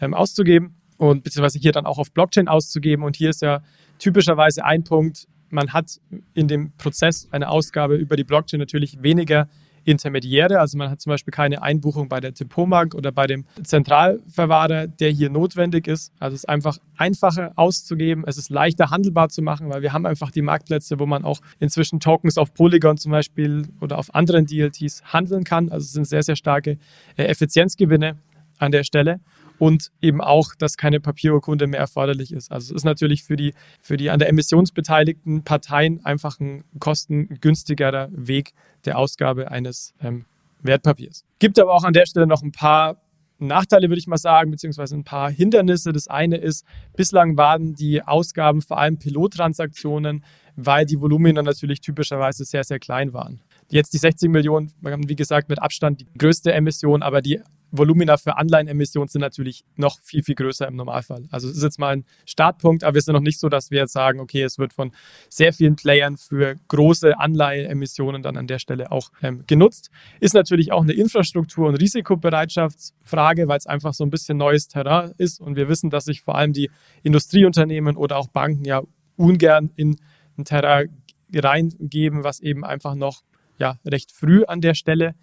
ähm, auszugeben und beziehungsweise hier dann auch auf Blockchain auszugeben. Und hier ist ja typischerweise ein Punkt, man hat in dem Prozess eine Ausgabe über die Blockchain natürlich weniger Intermediäre. Also man hat zum Beispiel keine Einbuchung bei der Depotbank oder bei dem Zentralverwahrer, der hier notwendig ist. Also es ist einfach einfacher auszugeben. Es ist leichter handelbar zu machen, weil wir haben einfach die Marktplätze, wo man auch inzwischen Tokens auf Polygon zum Beispiel oder auf anderen DLTs handeln kann. Also es sind sehr, sehr starke äh, Effizienzgewinne an der Stelle und eben auch, dass keine Papierurkunde mehr erforderlich ist. Also es ist natürlich für die, für die an der Emissions beteiligten Parteien einfach ein kostengünstigerer Weg der Ausgabe eines ähm, Wertpapiers. Gibt aber auch an der Stelle noch ein paar Nachteile, würde ich mal sagen, beziehungsweise ein paar Hindernisse. Das eine ist, bislang waren die Ausgaben vor allem Pilottransaktionen, weil die Volumina natürlich typischerweise sehr, sehr klein waren. Jetzt die 60 Millionen, wie gesagt, mit Abstand die größte Emission, aber die Volumina für Anleihenemissionen sind natürlich noch viel, viel größer im Normalfall. Also es ist jetzt mal ein Startpunkt, aber wir sind noch nicht so, dass wir jetzt sagen, okay, es wird von sehr vielen Playern für große Anleihenemissionen dann an der Stelle auch ähm, genutzt. Ist natürlich auch eine Infrastruktur- und Risikobereitschaftsfrage, weil es einfach so ein bisschen neues Terrain ist und wir wissen, dass sich vor allem die Industrieunternehmen oder auch Banken ja ungern in ein Terrain reingeben, was eben einfach noch ja, recht früh an der Stelle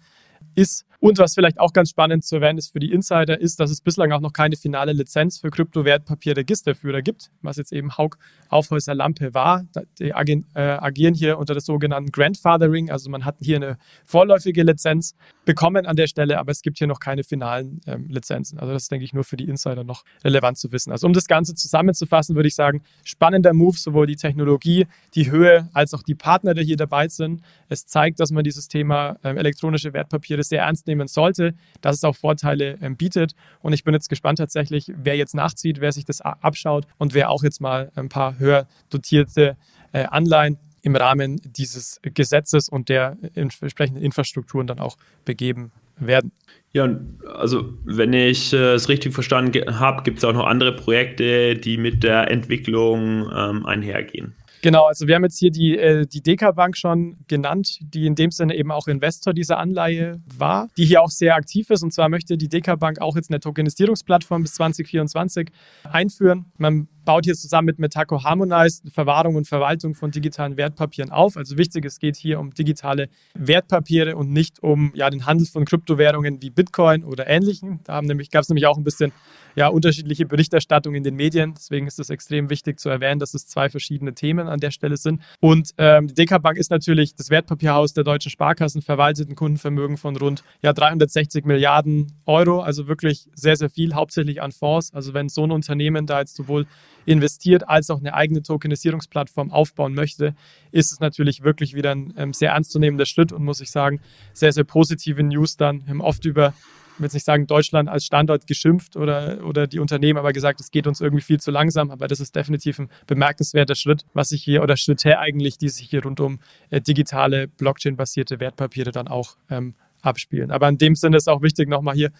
ist. Und was vielleicht auch ganz spannend zu erwähnen ist für die Insider, ist, dass es bislang auch noch keine finale Lizenz für Kryptowertpapierregisterführer gibt, was jetzt eben Haug Aufhäuser Lampe war. Die agieren, äh, agieren hier unter das sogenannten Grandfathering, also man hat hier eine vorläufige Lizenz bekommen an der Stelle, aber es gibt hier noch keine finalen ähm, Lizenzen. Also das ist, denke ich, nur für die Insider noch relevant zu wissen. Also um das Ganze zusammenzufassen, würde ich sagen, spannender Move, sowohl die Technologie, die Höhe, als auch die Partner, die hier dabei sind. Es zeigt, dass man dieses Thema ähm, elektronische Wertpapiere sehr ernst nehmen sollte, dass es auch Vorteile ähm, bietet. Und ich bin jetzt gespannt tatsächlich, wer jetzt nachzieht, wer sich das abschaut und wer auch jetzt mal ein paar höher dotierte äh, Anleihen im Rahmen dieses Gesetzes und der entsprechenden Infrastrukturen dann auch begeben werden. Ja, also wenn ich äh, es richtig verstanden habe, gibt es auch noch andere Projekte, die mit der Entwicklung ähm, einhergehen. Genau, also wir haben jetzt hier die, äh, die DK Bank schon genannt, die in dem Sinne eben auch Investor dieser Anleihe war, die hier auch sehr aktiv ist. Und zwar möchte die DK Bank auch jetzt eine Tokenisierungsplattform bis 2024 einführen. Man baut hier zusammen mit Metaco Harmonize Verwahrung und Verwaltung von digitalen Wertpapieren auf. Also wichtig, es geht hier um digitale Wertpapiere und nicht um ja, den Handel von Kryptowährungen wie Bitcoin oder ähnlichen. Da gab es nämlich auch ein bisschen ja, unterschiedliche Berichterstattung in den Medien. Deswegen ist es extrem wichtig zu erwähnen, dass es zwei verschiedene Themen an der Stelle sind. Und ähm, die DK Bank ist natürlich das Wertpapierhaus der deutschen Sparkassen, verwaltet ein Kundenvermögen von rund ja, 360 Milliarden Euro, also wirklich sehr, sehr viel, hauptsächlich an Fonds. Also wenn so ein Unternehmen da jetzt sowohl investiert als auch eine eigene Tokenisierungsplattform aufbauen möchte, ist es natürlich wirklich wieder ein ähm, sehr ernstzunehmender Schritt und muss ich sagen, sehr, sehr positive News dann. Wir haben oft über ich will nicht sagen, Deutschland als Standort geschimpft oder, oder die Unternehmen aber gesagt, es geht uns irgendwie viel zu langsam, aber das ist definitiv ein bemerkenswerter Schritt, was sich hier oder Schritte eigentlich, die sich hier rund um äh, digitale, Blockchain-basierte Wertpapiere dann auch ähm, abspielen. Aber in dem Sinne ist auch wichtig, nochmal hier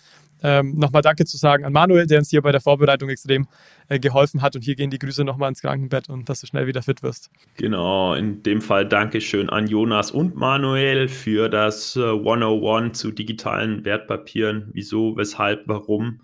ähm, nochmal Danke zu sagen an Manuel, der uns hier bei der Vorbereitung extrem äh, geholfen hat. Und hier gehen die Grüße nochmal ins Krankenbett und dass du schnell wieder fit wirst. Genau, in dem Fall Dankeschön an Jonas und Manuel für das äh, 101 zu digitalen Wertpapieren. Wieso, weshalb, warum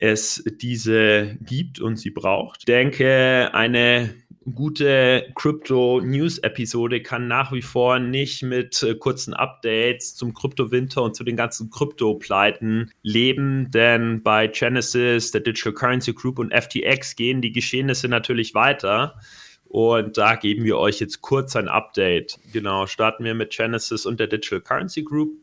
es diese gibt und sie braucht. Ich denke, eine gute Crypto-News-Episode kann nach wie vor nicht mit äh, kurzen Updates zum Krypto-Winter und zu den ganzen Krypto-Pleiten leben, denn bei Genesis, der Digital Currency Group und FTX gehen die Geschehnisse natürlich weiter. Und da geben wir euch jetzt kurz ein Update. Genau, starten wir mit Genesis und der Digital Currency Group.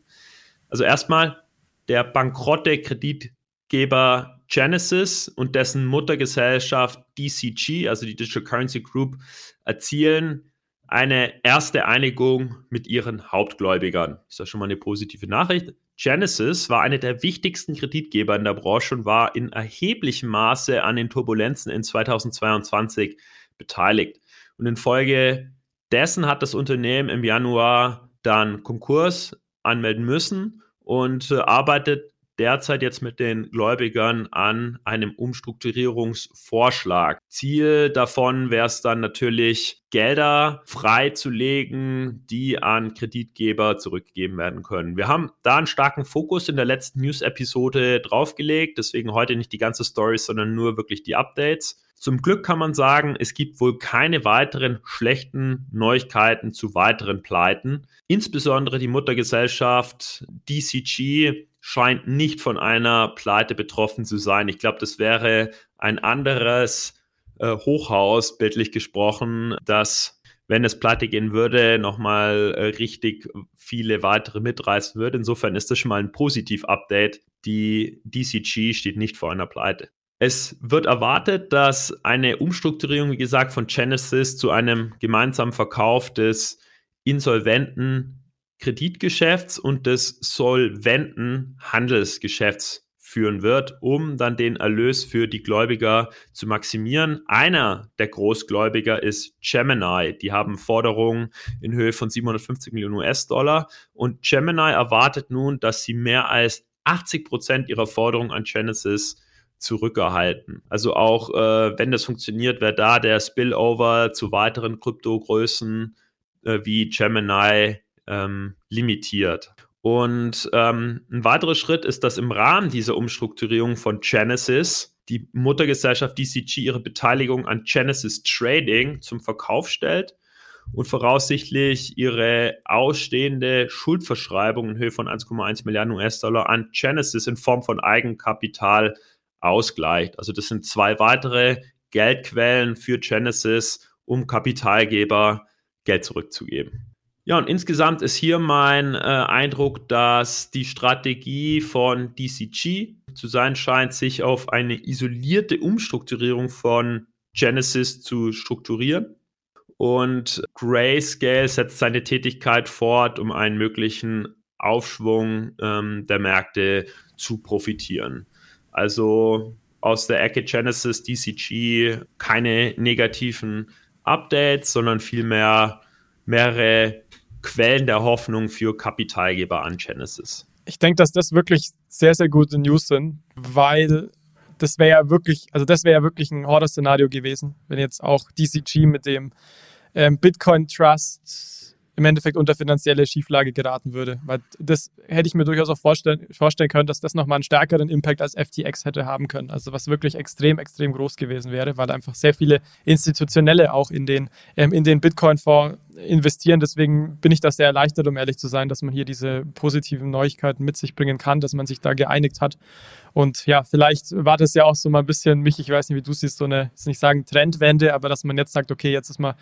Also erstmal der bankrotte Kreditgeber Genesis und dessen Muttergesellschaft DCG, also die Digital Currency Group, erzielen eine erste Einigung mit ihren Hauptgläubigern. Ist das schon mal eine positive Nachricht? Genesis war eine der wichtigsten Kreditgeber in der Branche und war in erheblichem Maße an den Turbulenzen in 2022 beteiligt. Und infolge dessen hat das Unternehmen im Januar dann Konkurs anmelden müssen und äh, arbeitet derzeit jetzt mit den Gläubigern an einem Umstrukturierungsvorschlag. Ziel davon wäre es dann natürlich, Gelder freizulegen, die an Kreditgeber zurückgegeben werden können. Wir haben da einen starken Fokus in der letzten News-Episode draufgelegt, deswegen heute nicht die ganze Story, sondern nur wirklich die Updates. Zum Glück kann man sagen, es gibt wohl keine weiteren schlechten Neuigkeiten zu weiteren Pleiten. Insbesondere die Muttergesellschaft DCG scheint nicht von einer Pleite betroffen zu sein. Ich glaube, das wäre ein anderes äh, Hochhaus, bildlich gesprochen, das, wenn es pleite gehen würde, nochmal äh, richtig viele weitere mitreißen würde. Insofern ist das schon mal ein Positiv-Update. Die DCG steht nicht vor einer Pleite. Es wird erwartet, dass eine Umstrukturierung, wie gesagt, von Genesis zu einem gemeinsamen Verkauf des insolventen Kreditgeschäfts und des solventen Handelsgeschäfts führen wird, um dann den Erlös für die Gläubiger zu maximieren. Einer der Großgläubiger ist Gemini. Die haben Forderungen in Höhe von 750 Millionen US-Dollar und Gemini erwartet nun, dass sie mehr als 80 Prozent ihrer Forderungen an Genesis zurückerhalten. Also auch äh, wenn das funktioniert, wäre da der Spillover zu weiteren Kryptogrößen äh, wie Gemini ähm, limitiert. Und ähm, ein weiterer Schritt ist, dass im Rahmen dieser Umstrukturierung von Genesis die Muttergesellschaft DCG ihre Beteiligung an Genesis Trading zum Verkauf stellt und voraussichtlich ihre ausstehende Schuldverschreibung in Höhe von 1,1 Milliarden US-Dollar an Genesis in Form von Eigenkapital ausgleicht. Also das sind zwei weitere Geldquellen für Genesis, um Kapitalgeber Geld zurückzugeben. Ja, und insgesamt ist hier mein äh, Eindruck, dass die Strategie von DCG zu sein scheint, sich auf eine isolierte Umstrukturierung von Genesis zu strukturieren. Und Grayscale setzt seine Tätigkeit fort, um einen möglichen Aufschwung ähm, der Märkte zu profitieren. Also aus der Ecke Genesis DCG keine negativen Updates, sondern vielmehr mehrere Quellen der Hoffnung für Kapitalgeber an Genesis. Ich denke, dass das wirklich sehr, sehr gute News sind, weil das wäre ja wirklich, also das wäre ja wirklich ein Horror-Szenario gewesen, wenn jetzt auch DCG mit dem ähm, Bitcoin Trust im Endeffekt unter finanzielle Schieflage geraten würde. Weil das hätte ich mir durchaus auch vorstellen, vorstellen können, dass das nochmal einen stärkeren Impact als FTX hätte haben können. Also was wirklich extrem, extrem groß gewesen wäre, weil einfach sehr viele Institutionelle auch in den, ähm, in den Bitcoin-Fonds investieren. Deswegen bin ich da sehr erleichtert, um ehrlich zu sein, dass man hier diese positiven Neuigkeiten mit sich bringen kann, dass man sich da geeinigt hat. Und ja, vielleicht war das ja auch so mal ein bisschen, mich, ich weiß nicht, wie du siehst, so eine, jetzt nicht sagen Trendwende, aber dass man jetzt sagt, okay, jetzt ist mal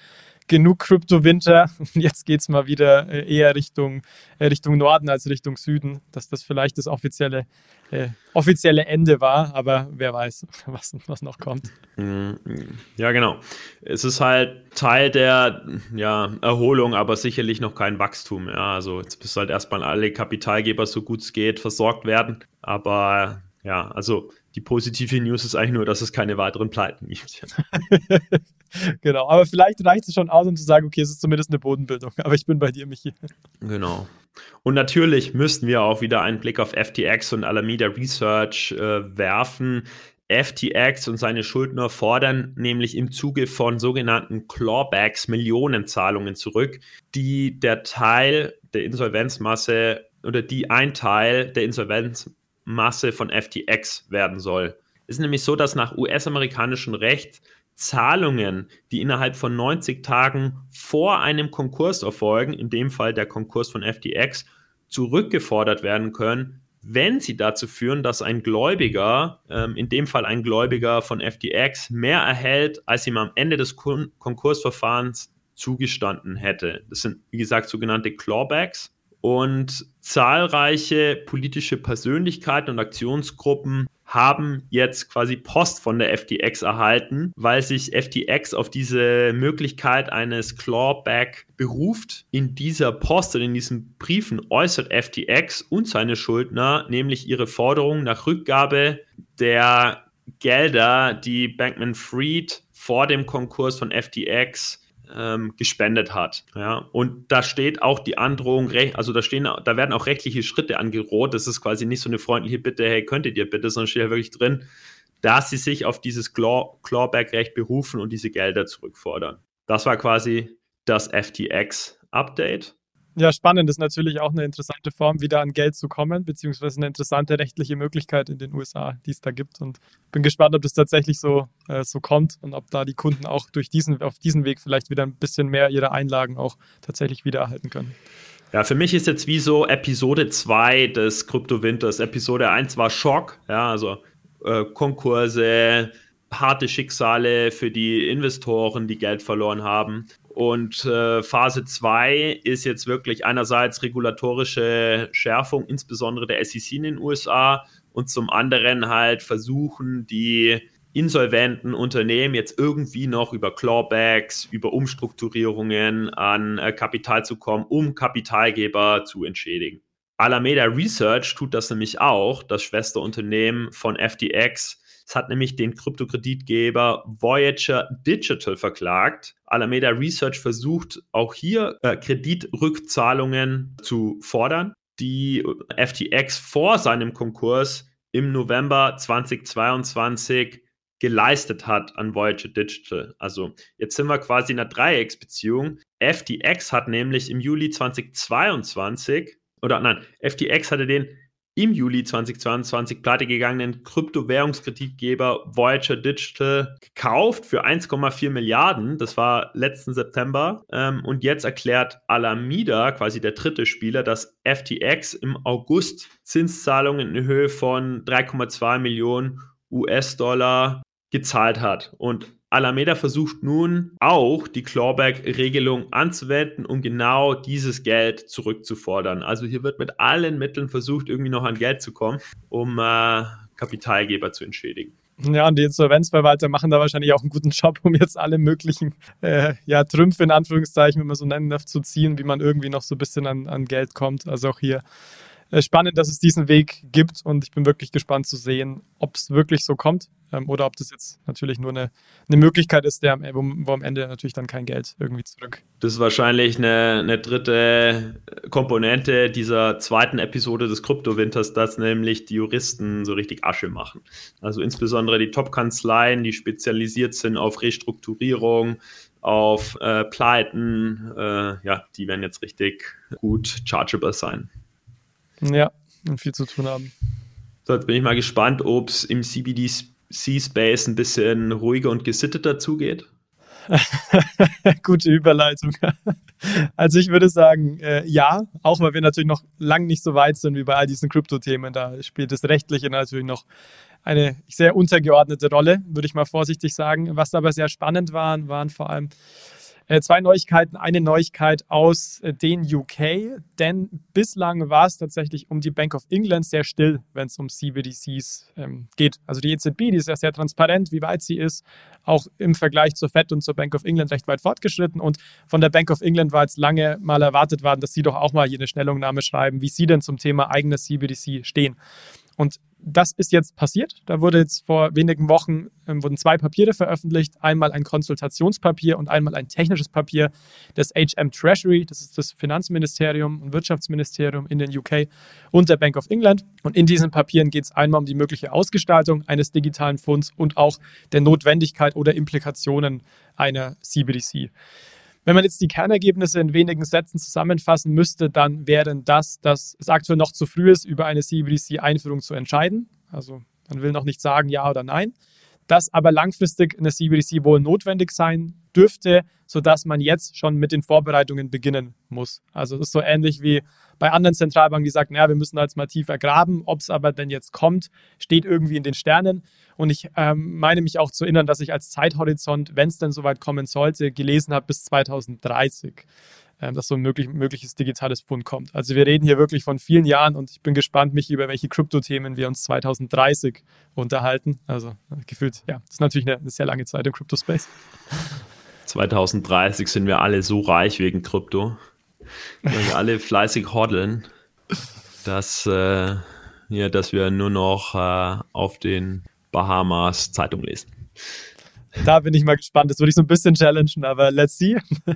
genug Kryptowinter. Jetzt geht es mal wieder äh, eher Richtung, äh, Richtung Norden als Richtung Süden, dass das vielleicht das offizielle, äh, offizielle Ende war, aber wer weiß, was, was noch kommt. Mhm. Ja, genau. Es ist halt Teil der ja, Erholung, aber sicherlich noch kein Wachstum. Ja, also jetzt müssen halt erstmal alle Kapitalgeber, so gut es geht, versorgt werden. Aber ja, also die positive News ist eigentlich nur, dass es keine weiteren Pleiten gibt. genau, aber vielleicht reicht es schon aus, um zu sagen, okay, es ist zumindest eine Bodenbildung. Aber ich bin bei dir, Michi. Genau. Und natürlich müssten wir auch wieder einen Blick auf FTX und Alameda Research äh, werfen. FTX und seine Schuldner fordern nämlich im Zuge von sogenannten Clawbacks Millionenzahlungen zurück, die der Teil der Insolvenzmasse oder die ein Teil der Insolvenzmasse von FTX werden soll. Es ist nämlich so, dass nach US-amerikanischem Recht Zahlungen, die innerhalb von 90 Tagen vor einem Konkurs erfolgen, in dem Fall der Konkurs von FTX, zurückgefordert werden können, wenn sie dazu führen, dass ein Gläubiger, ähm, in dem Fall ein Gläubiger von FTX, mehr erhält, als ihm am Ende des Kon Konkursverfahrens zugestanden hätte. Das sind, wie gesagt, sogenannte Clawbacks. Und zahlreiche politische Persönlichkeiten und Aktionsgruppen haben jetzt quasi Post von der FTX erhalten, weil sich FTX auf diese Möglichkeit eines Clawback beruft. In dieser Post oder in diesen Briefen äußert FTX und seine Schuldner nämlich ihre Forderung nach Rückgabe der Gelder, die Bankman Fried vor dem Konkurs von FTX ähm, gespendet hat. Ja, und da steht auch die Androhung, also da stehen, da werden auch rechtliche Schritte angedroht. Das ist quasi nicht so eine freundliche Bitte, hey, könntet ihr bitte, sondern steht ja wirklich drin, dass sie sich auf dieses Claw Clawback-Recht berufen und diese Gelder zurückfordern. Das war quasi das FTX-Update. Ja, spannend ist natürlich auch eine interessante Form, wieder an Geld zu kommen, beziehungsweise eine interessante rechtliche Möglichkeit in den USA, die es da gibt. Und bin gespannt, ob das tatsächlich so, äh, so kommt und ob da die Kunden auch durch diesen, auf diesen Weg vielleicht wieder ein bisschen mehr ihre Einlagen auch tatsächlich wieder erhalten können. Ja, für mich ist jetzt wie so Episode 2 des Kryptowinters. Episode 1 war Schock, ja, also äh, Konkurse, harte Schicksale für die Investoren, die Geld verloren haben. Und äh, Phase 2 ist jetzt wirklich einerseits regulatorische Schärfung, insbesondere der SEC in den USA, und zum anderen halt versuchen, die insolventen Unternehmen jetzt irgendwie noch über Clawbacks, über Umstrukturierungen an äh, Kapital zu kommen, um Kapitalgeber zu entschädigen. Alameda Research tut das nämlich auch, das Schwesterunternehmen von FTX, es hat nämlich den Kryptokreditgeber Voyager Digital verklagt. Alameda Research versucht auch hier äh, Kreditrückzahlungen zu fordern, die FTX vor seinem Konkurs im November 2022 geleistet hat an Voyager Digital. Also jetzt sind wir quasi in einer Dreiecksbeziehung. FTX hat nämlich im Juli 2022 oder nein, FTX hatte den im Juli 2022 pleitegegangenen Kryptowährungskreditgeber Voyager Digital gekauft für 1,4 Milliarden. Das war letzten September. Ähm, und jetzt erklärt Alameda, quasi der dritte Spieler, dass FTX im August Zinszahlungen in Höhe von 3,2 Millionen US-Dollar gezahlt hat. Und Alameda versucht nun auch die Clawback-Regelung anzuwenden, um genau dieses Geld zurückzufordern. Also hier wird mit allen Mitteln versucht, irgendwie noch an Geld zu kommen, um äh, Kapitalgeber zu entschädigen. Ja, und die Insolvenzverwalter machen da wahrscheinlich auch einen guten Job, um jetzt alle möglichen äh, ja, Trümpfe in Anführungszeichen, wenn man so nennen darf, zu ziehen, wie man irgendwie noch so ein bisschen an, an Geld kommt. Also auch hier spannend, dass es diesen Weg gibt und ich bin wirklich gespannt zu sehen, ob es wirklich so kommt ähm, oder ob das jetzt natürlich nur eine, eine Möglichkeit ist, der, wo, wo, am Ende natürlich dann kein Geld irgendwie zurück. Das ist wahrscheinlich eine, eine dritte Komponente dieser zweiten Episode des Kryptowinters, dass nämlich die Juristen so richtig Asche machen. Also insbesondere die Top-Kanzleien, die spezialisiert sind auf Restrukturierung, auf äh, Pleiten, äh, ja, die werden jetzt richtig gut chargeable sein. Ja, und viel zu tun haben. So, jetzt bin ich mal gespannt, ob es im CBD C-Space ein bisschen ruhiger und gesitteter zugeht? Gute Überleitung. Also ich würde sagen, äh, ja, auch weil wir natürlich noch lang nicht so weit sind wie bei all diesen Krypto-Themen. Da spielt das Rechtliche natürlich noch eine sehr untergeordnete Rolle, würde ich mal vorsichtig sagen. Was aber sehr spannend waren, waren vor allem äh, zwei Neuigkeiten. Eine Neuigkeit aus äh, den UK, denn bislang war es tatsächlich um die Bank of England sehr still, wenn es um CBDCs ähm, geht. Also die EZB, die ist ja sehr transparent, wie weit sie ist, auch im Vergleich zur Fed und zur Bank of England recht weit fortgeschritten. Und von der Bank of England war jetzt lange mal erwartet worden, dass sie doch auch mal hier eine Stellungnahme schreiben, wie sie denn zum Thema eigener CBDC stehen. Und das ist jetzt passiert. Da wurde jetzt vor wenigen Wochen ähm, wurden zwei Papiere veröffentlicht. Einmal ein Konsultationspapier und einmal ein technisches Papier des HM Treasury, das ist das Finanzministerium und Wirtschaftsministerium in den UK und der Bank of England. Und in diesen Papieren geht es einmal um die mögliche Ausgestaltung eines digitalen Funds und auch der Notwendigkeit oder Implikationen einer CBDC. Wenn man jetzt die Kernergebnisse in wenigen Sätzen zusammenfassen müsste, dann wären das, dass es aktuell noch zu früh ist, über eine CBDC-Einführung zu entscheiden. Also man will noch nicht sagen ja oder nein. Dass aber langfristig eine CBDC wohl notwendig sein dürfte, sodass man jetzt schon mit den Vorbereitungen beginnen muss. Also das ist so ähnlich wie bei anderen Zentralbanken, die sagen, naja, wir müssen jetzt mal tiefer graben. Ob es aber denn jetzt kommt, steht irgendwie in den Sternen. Und ich ähm, meine mich auch zu erinnern, dass ich als Zeithorizont, wenn es denn soweit kommen sollte, gelesen habe bis 2030 ähm, dass so ein möglich, mögliches digitales Pfund kommt. Also wir reden hier wirklich von vielen Jahren und ich bin gespannt, mich über welche Kryptothemen wir uns 2030 unterhalten. Also äh, gefühlt, ja, das ist natürlich eine, eine sehr lange Zeit im Crypto-Space. 2030 sind wir alle so reich wegen Krypto, weil wir alle fleißig hodeln, dass, äh, ja, dass wir nur noch äh, auf den Bahamas Zeitung lesen. Da bin ich mal gespannt. Das würde ich so ein bisschen challengen, aber let's see.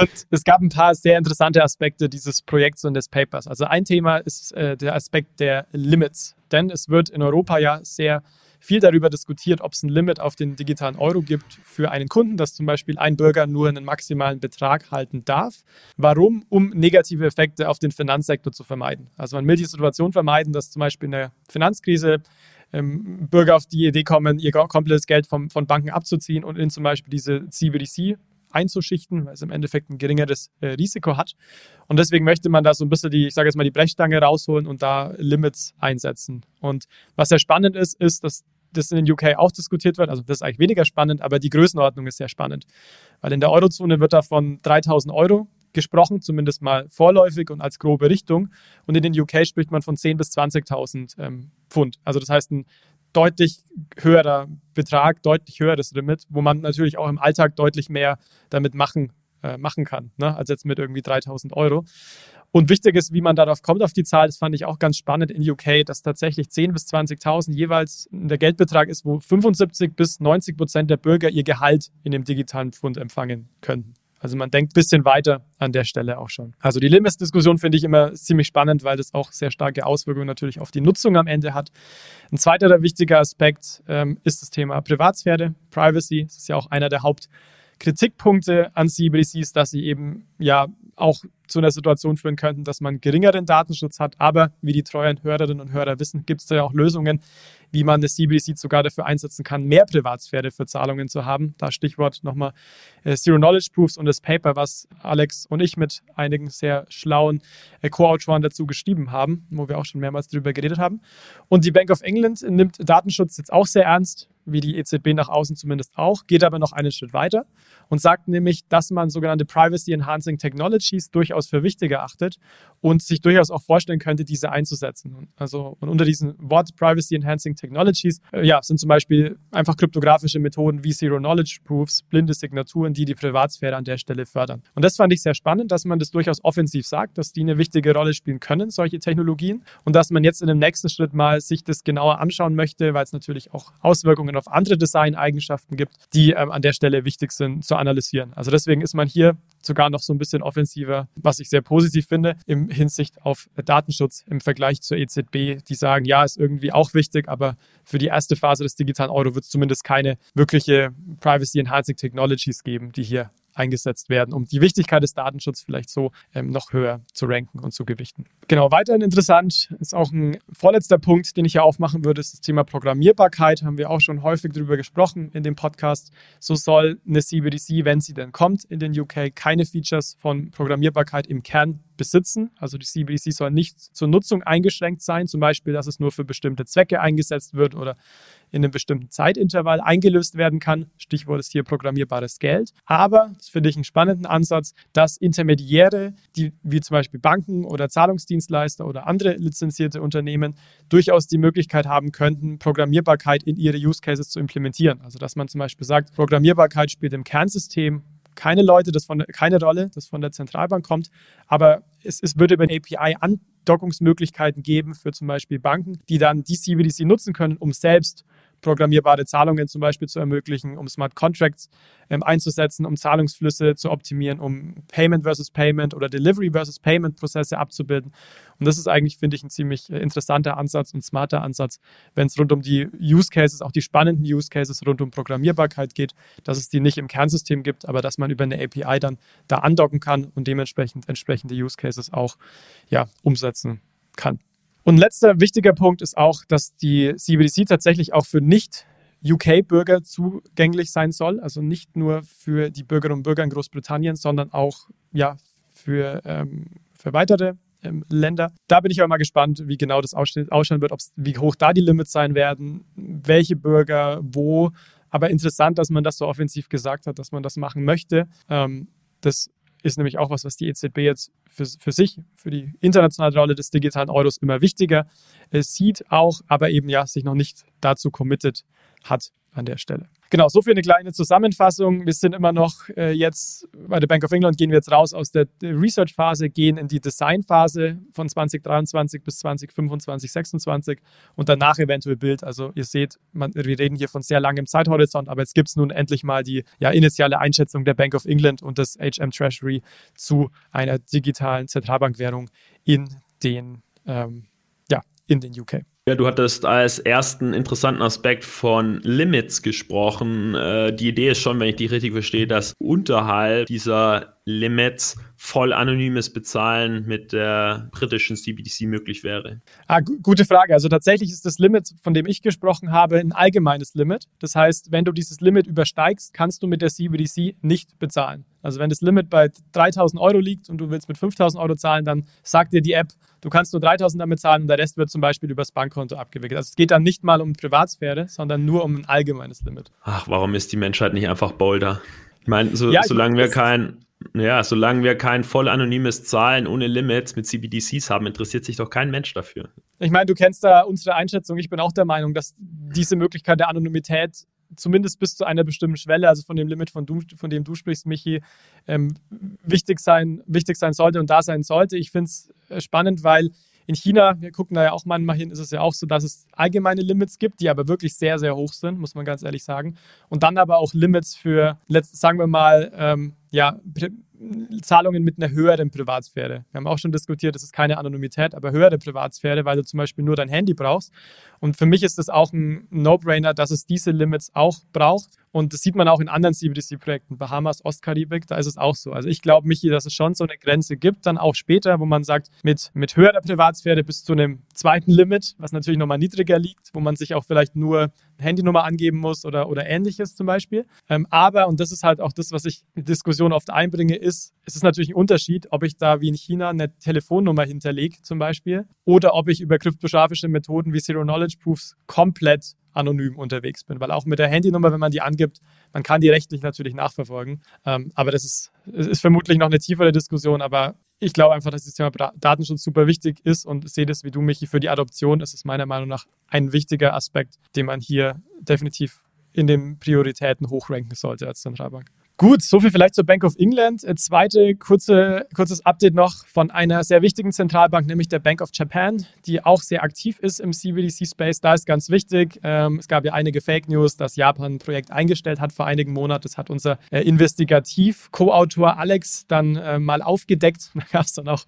und es gab ein paar sehr interessante Aspekte dieses Projekts und des Papers. Also ein Thema ist äh, der Aspekt der Limits, denn es wird in Europa ja sehr viel darüber diskutiert, ob es ein Limit auf den digitalen Euro gibt für einen Kunden, dass zum Beispiel ein Bürger nur einen maximalen Betrag halten darf. Warum? Um negative Effekte auf den Finanzsektor zu vermeiden. Also man will die Situation vermeiden, dass zum Beispiel eine Finanzkrise ähm, Bürger auf die Idee kommen, ihr komplettes Geld vom, von Banken abzuziehen und in zum Beispiel diese CBDC einzuschichten, weil es im Endeffekt ein geringeres äh, Risiko hat. Und deswegen möchte man da so ein bisschen die, ich sage jetzt mal, die Brechstange rausholen und da Limits einsetzen. Und was sehr spannend ist, ist, dass das in den UK auch diskutiert wird. Also das ist eigentlich weniger spannend, aber die Größenordnung ist sehr spannend. Weil in der Eurozone wird da von 3000 Euro gesprochen, zumindest mal vorläufig und als grobe Richtung. Und in den UK spricht man von 10.000 bis 20.000 ähm, Pfund. Also das heißt ein deutlich höherer Betrag, deutlich höheres Limit, wo man natürlich auch im Alltag deutlich mehr damit machen, äh, machen kann, ne? als jetzt mit irgendwie 3.000 Euro. Und wichtig ist, wie man darauf kommt, auf die Zahl, das fand ich auch ganz spannend in UK, dass tatsächlich 10.000 bis 20.000 jeweils der Geldbetrag ist, wo 75 bis 90 Prozent der Bürger ihr Gehalt in dem digitalen Pfund empfangen können. Also man denkt ein bisschen weiter an der Stelle auch schon. Also die Limits-Diskussion finde ich immer ziemlich spannend, weil das auch sehr starke Auswirkungen natürlich auf die Nutzung am Ende hat. Ein zweiter wichtiger Aspekt ähm, ist das Thema Privatsphäre, Privacy. Das ist ja auch einer der Hauptkritikpunkte an CBDCs, dass sie eben ja auch zu einer Situation führen könnten, dass man geringeren Datenschutz hat. Aber wie die treuen Hörerinnen und Hörer wissen, gibt es da ja auch Lösungen, wie man das CBDC sogar dafür einsetzen kann, mehr Privatsphäre für Zahlungen zu haben. Da Stichwort nochmal äh, Zero Knowledge Proofs und das Paper, was Alex und ich mit einigen sehr schlauen äh, Co-Autoren dazu geschrieben haben, wo wir auch schon mehrmals darüber geredet haben. Und die Bank of England nimmt Datenschutz jetzt auch sehr ernst wie die EZB nach außen zumindest auch, geht aber noch einen Schritt weiter und sagt nämlich, dass man sogenannte Privacy Enhancing Technologies durchaus für wichtig erachtet und sich durchaus auch vorstellen könnte, diese einzusetzen. Also und unter diesem Wort Privacy Enhancing Technologies äh, ja, sind zum Beispiel einfach kryptografische Methoden wie Zero Knowledge Proofs, blinde Signaturen, die die Privatsphäre an der Stelle fördern. Und das fand ich sehr spannend, dass man das durchaus offensiv sagt, dass die eine wichtige Rolle spielen können, solche Technologien, und dass man jetzt in dem nächsten Schritt mal sich das genauer anschauen möchte, weil es natürlich auch Auswirkungen auf andere Designeigenschaften gibt, die ähm, an der Stelle wichtig sind zu analysieren. Also deswegen ist man hier sogar noch so ein bisschen offensiver, was ich sehr positiv finde, im Hinsicht auf Datenschutz im Vergleich zur EZB, die sagen, ja, ist irgendwie auch wichtig, aber für die erste Phase des digitalen Euro wird es zumindest keine wirkliche Privacy Enhancing Technologies geben, die hier eingesetzt werden, um die Wichtigkeit des Datenschutzes vielleicht so ähm, noch höher zu ranken und zu gewichten. Genau, weiterhin interessant ist auch ein vorletzter Punkt, den ich hier aufmachen würde, ist das Thema Programmierbarkeit. Haben wir auch schon häufig darüber gesprochen in dem Podcast. So soll eine CBDC, wenn sie denn kommt in den UK, keine Features von Programmierbarkeit im Kern besitzen. Also die CBDC soll nicht zur Nutzung eingeschränkt sein, zum Beispiel, dass es nur für bestimmte Zwecke eingesetzt wird oder in einem bestimmten Zeitintervall eingelöst werden kann. Stichwort ist hier programmierbares Geld. Aber, das finde ich einen spannenden Ansatz, dass Intermediäre, die, wie zum Beispiel Banken oder Zahlungsdienstleister oder andere lizenzierte Unternehmen, durchaus die Möglichkeit haben könnten, Programmierbarkeit in ihre Use Cases zu implementieren. Also dass man zum Beispiel sagt, Programmierbarkeit spielt im Kernsystem keine Leute, das von keine Rolle, das von der Zentralbank kommt, aber es, es würde über eine API Andockungsmöglichkeiten geben für zum Beispiel Banken, die dann die CBDC nutzen können, um selbst programmierbare Zahlungen zum Beispiel zu ermöglichen, um Smart Contracts ähm, einzusetzen, um Zahlungsflüsse zu optimieren, um Payment versus Payment oder Delivery versus Payment Prozesse abzubilden. Und das ist eigentlich, finde ich, ein ziemlich äh, interessanter Ansatz und smarter Ansatz, wenn es rund um die Use Cases, auch die spannenden Use Cases rund um Programmierbarkeit geht, dass es die nicht im Kernsystem gibt, aber dass man über eine API dann da andocken kann und dementsprechend entsprechende Use Cases auch ja, umsetzen kann. Und letzter wichtiger Punkt ist auch, dass die CBDC tatsächlich auch für nicht UK-Bürger zugänglich sein soll, also nicht nur für die Bürgerinnen und Bürger in Großbritannien, sondern auch ja, für, ähm, für weitere ähm, Länder. Da bin ich aber mal gespannt, wie genau das ausschauen wird, wie hoch da die Limits sein werden, welche Bürger wo. Aber interessant, dass man das so offensiv gesagt hat, dass man das machen möchte. Ähm, das ist nämlich auch was, was die EZB jetzt für, für sich, für die internationale Rolle des digitalen Euros immer wichtiger äh, sieht, auch, aber eben ja sich noch nicht dazu committed hat. An der Stelle. Genau, so für eine kleine Zusammenfassung. Wir sind immer noch äh, jetzt bei der Bank of England, gehen wir jetzt raus aus der Research-Phase, gehen in die Design-Phase von 2023 bis 2025, 2026 und danach eventuell Bild. Also ihr seht, man, wir reden hier von sehr langem Zeithorizont, aber jetzt gibt es nun endlich mal die ja, initiale Einschätzung der Bank of England und des HM Treasury zu einer digitalen Zentralbankwährung in den, ähm, ja, in den UK. Ja, du hattest als ersten interessanten Aspekt von Limits gesprochen. Äh, die Idee ist schon, wenn ich die richtig verstehe, dass unterhalb dieser Limits voll anonymes Bezahlen mit der britischen CBDC möglich wäre? Ah, gute Frage. Also tatsächlich ist das Limit, von dem ich gesprochen habe, ein allgemeines Limit. Das heißt, wenn du dieses Limit übersteigst, kannst du mit der CBDC nicht bezahlen. Also wenn das Limit bei 3000 Euro liegt und du willst mit 5000 Euro zahlen, dann sagt dir die App, du kannst nur 3000 damit zahlen und der Rest wird zum Beispiel übers Bankkonto abgewickelt. Also es geht dann nicht mal um Privatsphäre, sondern nur um ein allgemeines Limit. Ach, warum ist die Menschheit nicht einfach bolder? Ich meine, so, ja, solange wir kein ja, solange wir kein voll anonymes Zahlen ohne Limits mit CBDCs haben, interessiert sich doch kein Mensch dafür. Ich meine, du kennst da unsere Einschätzung. Ich bin auch der Meinung, dass diese Möglichkeit der Anonymität zumindest bis zu einer bestimmten Schwelle, also von dem Limit, von, du, von dem du sprichst, Michi, ähm, wichtig, sein, wichtig sein sollte und da sein sollte. Ich finde es äh, spannend, weil in China, wir gucken da ja auch manchmal hin, ist es ja auch so, dass es allgemeine Limits gibt, die aber wirklich sehr, sehr hoch sind, muss man ganz ehrlich sagen. Und dann aber auch Limits für, sagen wir mal, ähm, ja, Zahlungen mit einer höheren Privatsphäre. Wir haben auch schon diskutiert, das ist keine Anonymität, aber höhere Privatsphäre, weil du zum Beispiel nur dein Handy brauchst. Und für mich ist das auch ein No-Brainer, dass es diese Limits auch braucht. Und das sieht man auch in anderen CBDC-Projekten, Bahamas, Ostkaribik, da ist es auch so. Also ich glaube, Michi, dass es schon so eine Grenze gibt, dann auch später, wo man sagt, mit, mit höherer Privatsphäre bis zu einem zweiten Limit, was natürlich nochmal niedriger liegt, wo man sich auch vielleicht nur Handynummer angeben muss oder, oder ähnliches zum Beispiel. Ähm, aber, und das ist halt auch das, was ich in Diskussionen oft einbringe, ist, es ist natürlich ein Unterschied, ob ich da wie in China eine Telefonnummer hinterlege zum Beispiel oder ob ich über kryptografische Methoden wie Zero Knowledge Proofs komplett anonym unterwegs bin. Weil auch mit der Handynummer, wenn man die angibt, man kann die rechtlich natürlich nachverfolgen. Ähm, aber das ist, ist vermutlich noch eine tiefere Diskussion. Aber ich glaube einfach, dass das Thema Datenschutz super wichtig ist und sehe das wie du, Michi, für die Adoption ist es meiner Meinung nach ein wichtiger Aspekt, den man hier definitiv in den Prioritäten hochranken sollte als Zentralbank. Gut, soviel vielleicht zur Bank of England. Äh, zweite kurze, kurzes Update noch von einer sehr wichtigen Zentralbank, nämlich der Bank of Japan, die auch sehr aktiv ist im CBDC-Space. Da ist ganz wichtig, ähm, es gab ja einige Fake News, dass Japan ein Projekt eingestellt hat vor einigen Monaten. Das hat unser äh, Investigativ-Co-Autor Alex dann äh, mal aufgedeckt. Da gab es dann auch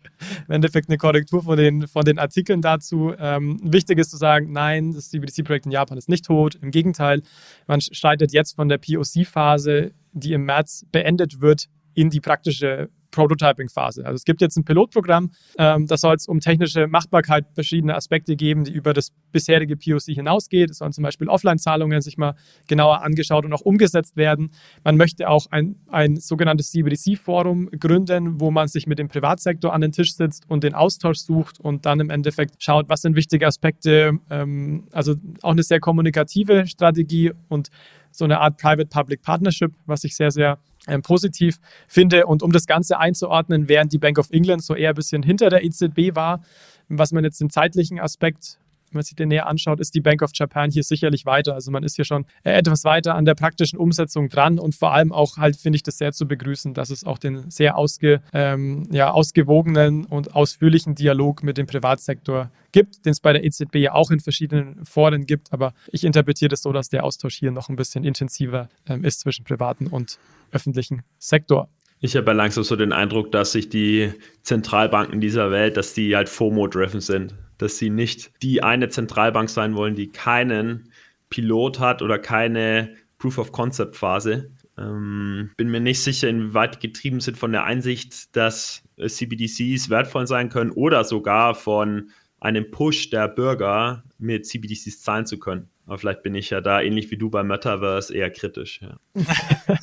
im Endeffekt eine Korrektur von den, von den Artikeln dazu. Ähm, wichtig ist zu sagen, nein, das CBDC-Projekt in Japan ist nicht tot. Im Gegenteil, man streitet jetzt von der POC-Phase die im März beendet wird, in die praktische Prototyping-Phase. Also es gibt jetzt ein Pilotprogramm, ähm, da soll es um technische Machbarkeit verschiedene Aspekte geben, die über das bisherige POC hinausgeht. Es sollen zum Beispiel Offline-Zahlungen sich mal genauer angeschaut und auch umgesetzt werden. Man möchte auch ein, ein sogenanntes CBDC-Forum gründen, wo man sich mit dem Privatsektor an den Tisch sitzt und den Austausch sucht und dann im Endeffekt schaut, was sind wichtige Aspekte. Ähm, also auch eine sehr kommunikative Strategie und so eine Art Private-Public Partnership, was ich sehr, sehr ähm, positiv finde. Und um das Ganze einzuordnen, während die Bank of England so eher ein bisschen hinter der EZB war, was man jetzt den zeitlichen Aspekt wenn man sich den näher anschaut, ist die Bank of Japan hier sicherlich weiter. Also man ist hier schon äh, etwas weiter an der praktischen Umsetzung dran und vor allem auch halt finde ich das sehr zu begrüßen, dass es auch den sehr ausge, ähm, ja, ausgewogenen und ausführlichen Dialog mit dem Privatsektor gibt, den es bei der EZB ja auch in verschiedenen Foren gibt. Aber ich interpretiere das so, dass der Austausch hier noch ein bisschen intensiver ähm, ist zwischen privaten und öffentlichen Sektor. Ich habe ja langsam so den Eindruck, dass sich die Zentralbanken dieser Welt, dass die halt FOMO-driven sind dass sie nicht die eine Zentralbank sein wollen, die keinen Pilot hat oder keine Proof-of-Concept-Phase. Ähm, bin mir nicht sicher, inwieweit getrieben sind von der Einsicht, dass CBDCs wertvoll sein können oder sogar von einem Push der Bürger mit CBDCs zahlen zu können. Aber vielleicht bin ich ja da ähnlich wie du beim Metaverse eher kritisch. Ja.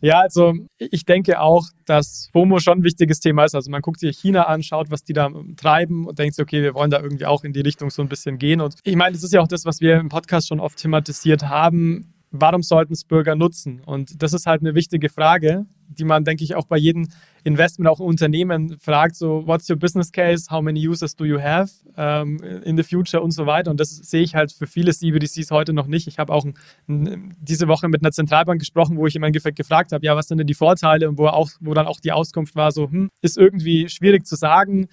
Ja, also ich denke auch, dass FOMO schon ein wichtiges Thema ist. Also man guckt sich China an, schaut, was die da treiben und denkt sich, okay, wir wollen da irgendwie auch in die Richtung so ein bisschen gehen. Und ich meine, das ist ja auch das, was wir im Podcast schon oft thematisiert haben. Warum sollten es Bürger nutzen? Und das ist halt eine wichtige Frage, die man, denke ich, auch bei jedem Investment auch Unternehmen fragt, so, what's your business case? How many users do you have um, in the future und so weiter. Und das sehe ich halt für viele CBDCs heute noch nicht. Ich habe auch ein, diese Woche mit einer Zentralbank gesprochen, wo ich im Endeffekt gefragt habe, ja, was sind denn die Vorteile und wo, auch, wo dann auch die Auskunft war, so, hm, ist irgendwie schwierig zu sagen.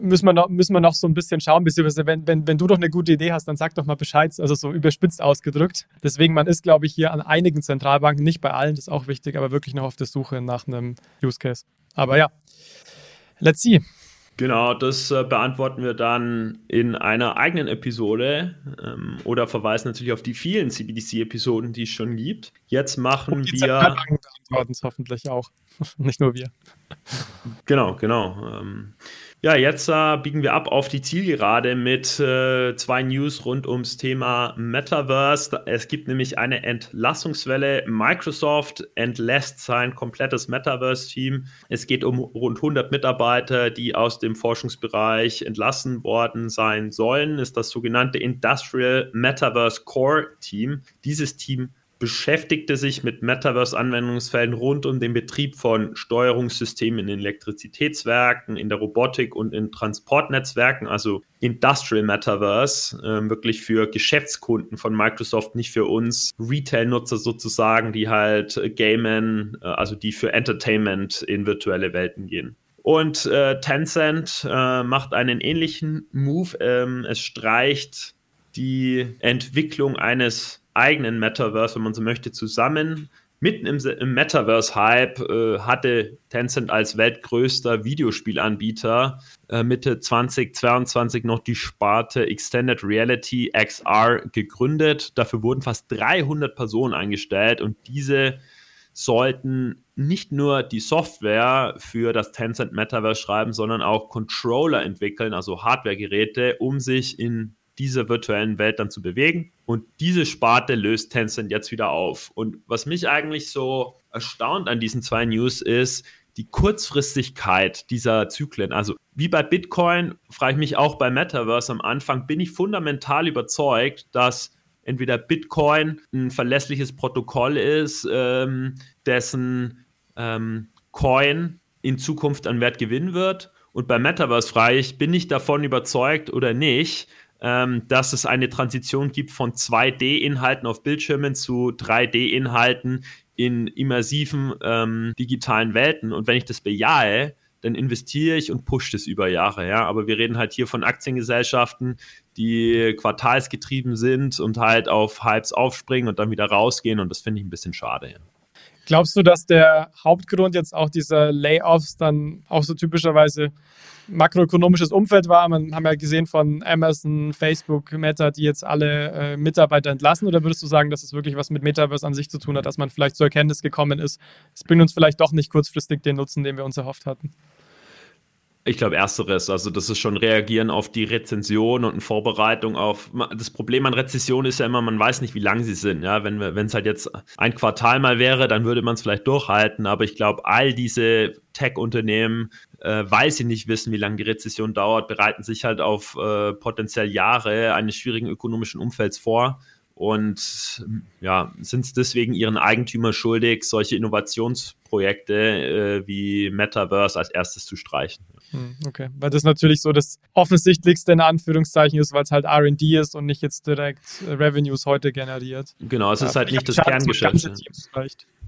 Müssen wir noch, müssen wir noch so ein bisschen schauen, beziehungsweise wenn, wenn, wenn du doch eine gute Idee hast, dann sag doch mal Bescheid, also so überspitzt ausgedrückt. Deswegen, man ist, glaube ich, hier an einigen Zentralbanken, nicht bei allen, das ist auch wichtig, aber wirklich noch auf der Suche nach einem Use Case. Aber ja, let's see. Genau, das äh, beantworten wir dann in einer eigenen Episode ähm, oder verweisen natürlich auf die vielen CBDC-Episoden, die es schon gibt. Jetzt machen Und die wir. beantworten es hoffentlich auch, nicht nur wir. Genau, genau. Ähm, ja, jetzt äh, biegen wir ab auf die Zielgerade mit äh, zwei News rund ums Thema Metaverse. Es gibt nämlich eine Entlassungswelle. Microsoft entlässt sein komplettes Metaverse-Team. Es geht um rund 100 Mitarbeiter, die aus dem Forschungsbereich entlassen worden sein sollen. Ist das sogenannte Industrial Metaverse Core Team. Dieses Team beschäftigte sich mit Metaverse-Anwendungsfällen rund um den Betrieb von Steuerungssystemen in Elektrizitätswerken, in der Robotik und in Transportnetzwerken, also Industrial Metaverse, äh, wirklich für Geschäftskunden von Microsoft, nicht für uns Retail-Nutzer sozusagen, die halt gamen, äh, also die für Entertainment in virtuelle Welten gehen. Und äh, Tencent äh, macht einen ähnlichen Move. Ähm, es streicht die Entwicklung eines eigenen Metaverse, wenn man so möchte, zusammen. Mitten im, im Metaverse-Hype äh, hatte Tencent als weltgrößter Videospielanbieter äh, Mitte 2022 noch die Sparte Extended Reality XR gegründet. Dafür wurden fast 300 Personen eingestellt und diese sollten nicht nur die Software für das Tencent Metaverse schreiben, sondern auch Controller entwickeln, also Hardwaregeräte, um sich in dieser virtuellen Welt dann zu bewegen. Und diese Sparte löst Tencent jetzt wieder auf. Und was mich eigentlich so erstaunt an diesen zwei News ist, die Kurzfristigkeit dieser Zyklen. Also wie bei Bitcoin frage ich mich auch bei Metaverse am Anfang, bin ich fundamental überzeugt, dass entweder Bitcoin ein verlässliches Protokoll ist, ähm, dessen ähm, Coin in Zukunft an Wert gewinnen wird. Und bei Metaverse frage ich, bin ich davon überzeugt oder nicht, ähm, dass es eine Transition gibt von 2D-Inhalten auf Bildschirmen zu 3D-Inhalten in immersiven ähm, digitalen Welten. Und wenn ich das bejahe, dann investiere ich und pushe das über Jahre. Ja? Aber wir reden halt hier von Aktiengesellschaften, die quartalsgetrieben sind und halt auf Hypes aufspringen und dann wieder rausgehen. Und das finde ich ein bisschen schade. Ja. Glaubst du, dass der Hauptgrund jetzt auch dieser Layoffs dann auch so typischerweise makroökonomisches Umfeld war? Man haben ja gesehen von Amazon, Facebook, Meta, die jetzt alle äh, Mitarbeiter entlassen. Oder würdest du sagen, dass es wirklich was mit Metaverse an sich zu tun hat, dass man vielleicht zur Erkenntnis gekommen ist, es bringt uns vielleicht doch nicht kurzfristig den Nutzen, den wir uns erhofft hatten? Ich glaube, ersteres. Also, das ist schon Reagieren auf die Rezession und eine Vorbereitung auf. Das Problem an Rezession ist ja immer, man weiß nicht, wie lang sie sind. Ja, wenn es halt jetzt ein Quartal mal wäre, dann würde man es vielleicht durchhalten. Aber ich glaube, all diese Tech-Unternehmen, äh, weil sie nicht wissen, wie lange die Rezession dauert, bereiten sich halt auf äh, potenziell Jahre eines schwierigen ökonomischen Umfelds vor und ja, sind es deswegen ihren Eigentümer schuldig, solche Innovationsprojekte äh, wie Metaverse als erstes zu streichen. Hm, okay, weil das natürlich so das offensichtlichste in Anführungszeichen ist, weil es halt RD ist und nicht jetzt direkt äh, Revenues heute generiert. Genau, es ja, ist halt nicht das Kerngeschäft.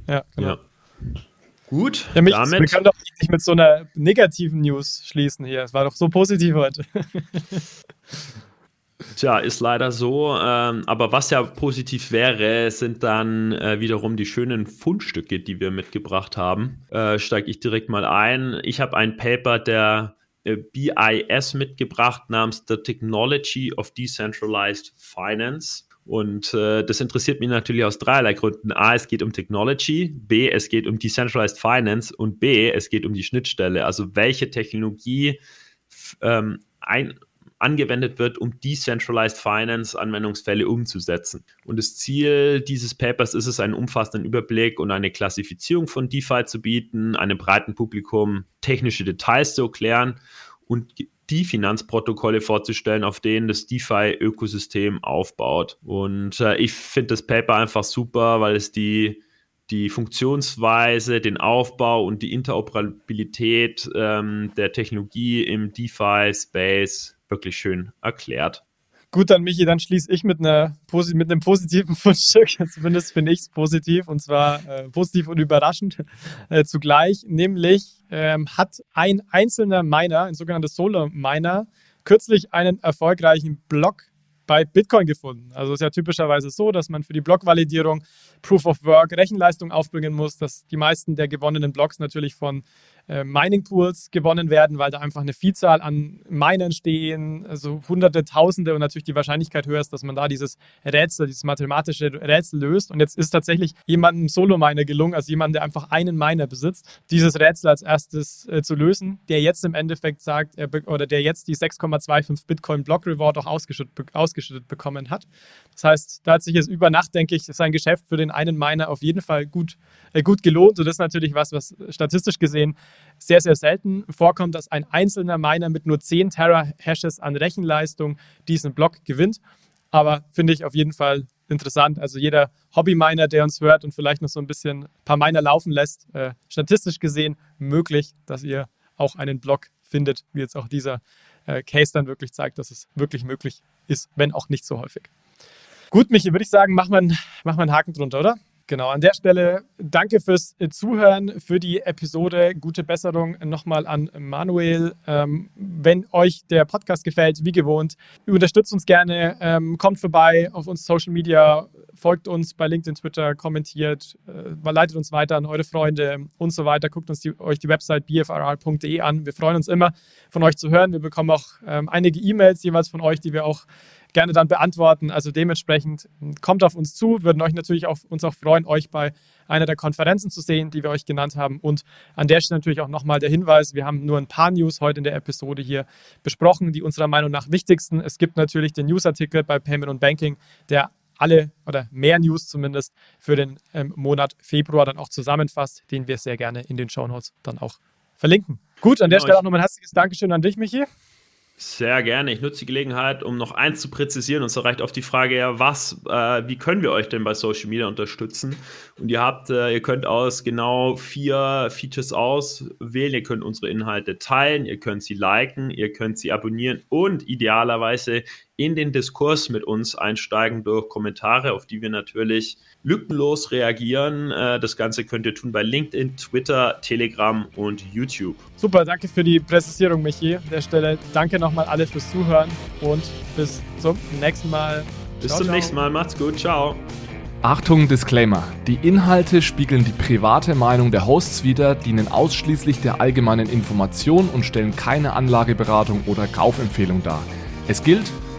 Ja, genau. Ja. Gut, ja, mich, damit. Wir können doch nicht mit so einer negativen News schließen hier. Es war doch so positiv heute. Tja, ist leider so. Ähm, aber was ja positiv wäre, sind dann äh, wiederum die schönen Fundstücke, die wir mitgebracht haben. Äh, Steige ich direkt mal ein. Ich habe ein Paper der äh, BIS mitgebracht namens The Technology of Decentralized Finance. Und äh, das interessiert mich natürlich aus dreierlei Gründen. A, es geht um Technology, B, es geht um Decentralized Finance und B, es geht um die Schnittstelle. Also welche Technologie ähm, ein, angewendet wird, um Decentralized Finance Anwendungsfälle umzusetzen. Und das Ziel dieses Papers ist es, einen umfassenden Überblick und eine Klassifizierung von DeFi zu bieten, einem breiten Publikum technische Details zu erklären und die Finanzprotokolle vorzustellen, auf denen das DeFi-Ökosystem aufbaut. Und äh, ich finde das Paper einfach super, weil es die die Funktionsweise, den Aufbau und die Interoperabilität ähm, der Technologie im DeFi-Space wirklich schön erklärt. Gut, dann Michi, dann schließe ich mit, einer, mit einem positiven Fundstück. Zumindest finde ich es positiv und zwar äh, positiv und überraschend äh, zugleich. Nämlich ähm, hat ein einzelner Miner, ein sogenannter Solar Miner, kürzlich einen erfolgreichen Block bei Bitcoin gefunden. Also ist ja typischerweise so, dass man für die Blockvalidierung Proof of Work Rechenleistung aufbringen muss, dass die meisten der gewonnenen Blocks natürlich von äh, Mining Pools gewonnen werden, weil da einfach eine Vielzahl an Minern stehen, also hunderte, tausende und natürlich die Wahrscheinlichkeit höher ist, dass man da dieses Rätsel, dieses mathematische Rätsel löst. Und jetzt ist tatsächlich jemandem Solo-Miner gelungen, also jemand, der einfach einen Miner besitzt, dieses Rätsel als erstes äh, zu lösen, der jetzt im Endeffekt sagt, er oder der jetzt die 6,25 Bitcoin Block Reward auch ausgeschüttet, ausgeschüttet bekommen hat. Das heißt, da hat sich jetzt über Nacht, denke ich, sein Geschäft für den einen Miner auf jeden Fall gut, äh, gut gelohnt. Und das ist natürlich was, was statistisch gesehen sehr, sehr selten vorkommt, dass ein einzelner Miner mit nur 10 Tera-Hashes an Rechenleistung diesen Block gewinnt. Aber finde ich auf jeden Fall interessant. Also jeder Hobby-Miner, der uns hört und vielleicht noch so ein bisschen ein paar Miner laufen lässt, äh, statistisch gesehen möglich, dass ihr auch einen Block findet, wie jetzt auch dieser äh, Case dann wirklich zeigt, dass es wirklich möglich ist, wenn auch nicht so häufig. Gut, Michi, würde ich sagen, machen wir, einen, machen wir einen Haken drunter, oder? Genau, an der Stelle danke fürs äh, Zuhören, für die Episode. Gute Besserung nochmal an Manuel. Ähm, wenn euch der Podcast gefällt, wie gewohnt, unterstützt uns gerne, ähm, kommt vorbei auf uns Social Media, folgt uns bei LinkedIn, Twitter, kommentiert, äh, leitet uns weiter an eure Freunde und so weiter. Guckt uns die, euch die Website bfrr.de an. Wir freuen uns immer, von euch zu hören. Wir bekommen auch ähm, einige E-Mails jeweils von euch, die wir auch gerne dann beantworten. Also dementsprechend kommt auf uns zu, würden euch natürlich auch, uns auch freuen, euch bei einer der Konferenzen zu sehen, die wir euch genannt haben. Und an der Stelle natürlich auch nochmal der Hinweis, wir haben nur ein paar News heute in der Episode hier besprochen, die unserer Meinung nach wichtigsten. Es gibt natürlich den Newsartikel bei Payment und Banking, der alle oder mehr News zumindest für den ähm, Monat Februar dann auch zusammenfasst, den wir sehr gerne in den Show Notes dann auch verlinken. Gut, an der genau, Stelle auch nochmal ein herzliches Dankeschön an dich, Michi. Sehr gerne. Ich nutze die Gelegenheit, um noch eins zu präzisieren. Und zwar reicht auf die Frage, ja, was, äh, wie können wir euch denn bei Social Media unterstützen? Und ihr habt, äh, ihr könnt aus genau vier Features auswählen. Ihr könnt unsere Inhalte teilen, ihr könnt sie liken, ihr könnt sie abonnieren und idealerweise in den Diskurs mit uns einsteigen durch Kommentare, auf die wir natürlich lückenlos reagieren. Äh, das Ganze könnt ihr tun bei LinkedIn, Twitter, Telegram und YouTube. Super, danke für die Präzisierung, Michi. An der Stelle danke nochmal alle fürs Zuhören und bis zum nächsten Mal. Bis ciao, zum ciao. nächsten Mal. Macht's gut. Ciao. Achtung, Disclaimer. Die Inhalte spiegeln die private Meinung der Hosts wider, dienen ausschließlich der allgemeinen Information und stellen keine Anlageberatung oder Kaufempfehlung dar. Es gilt,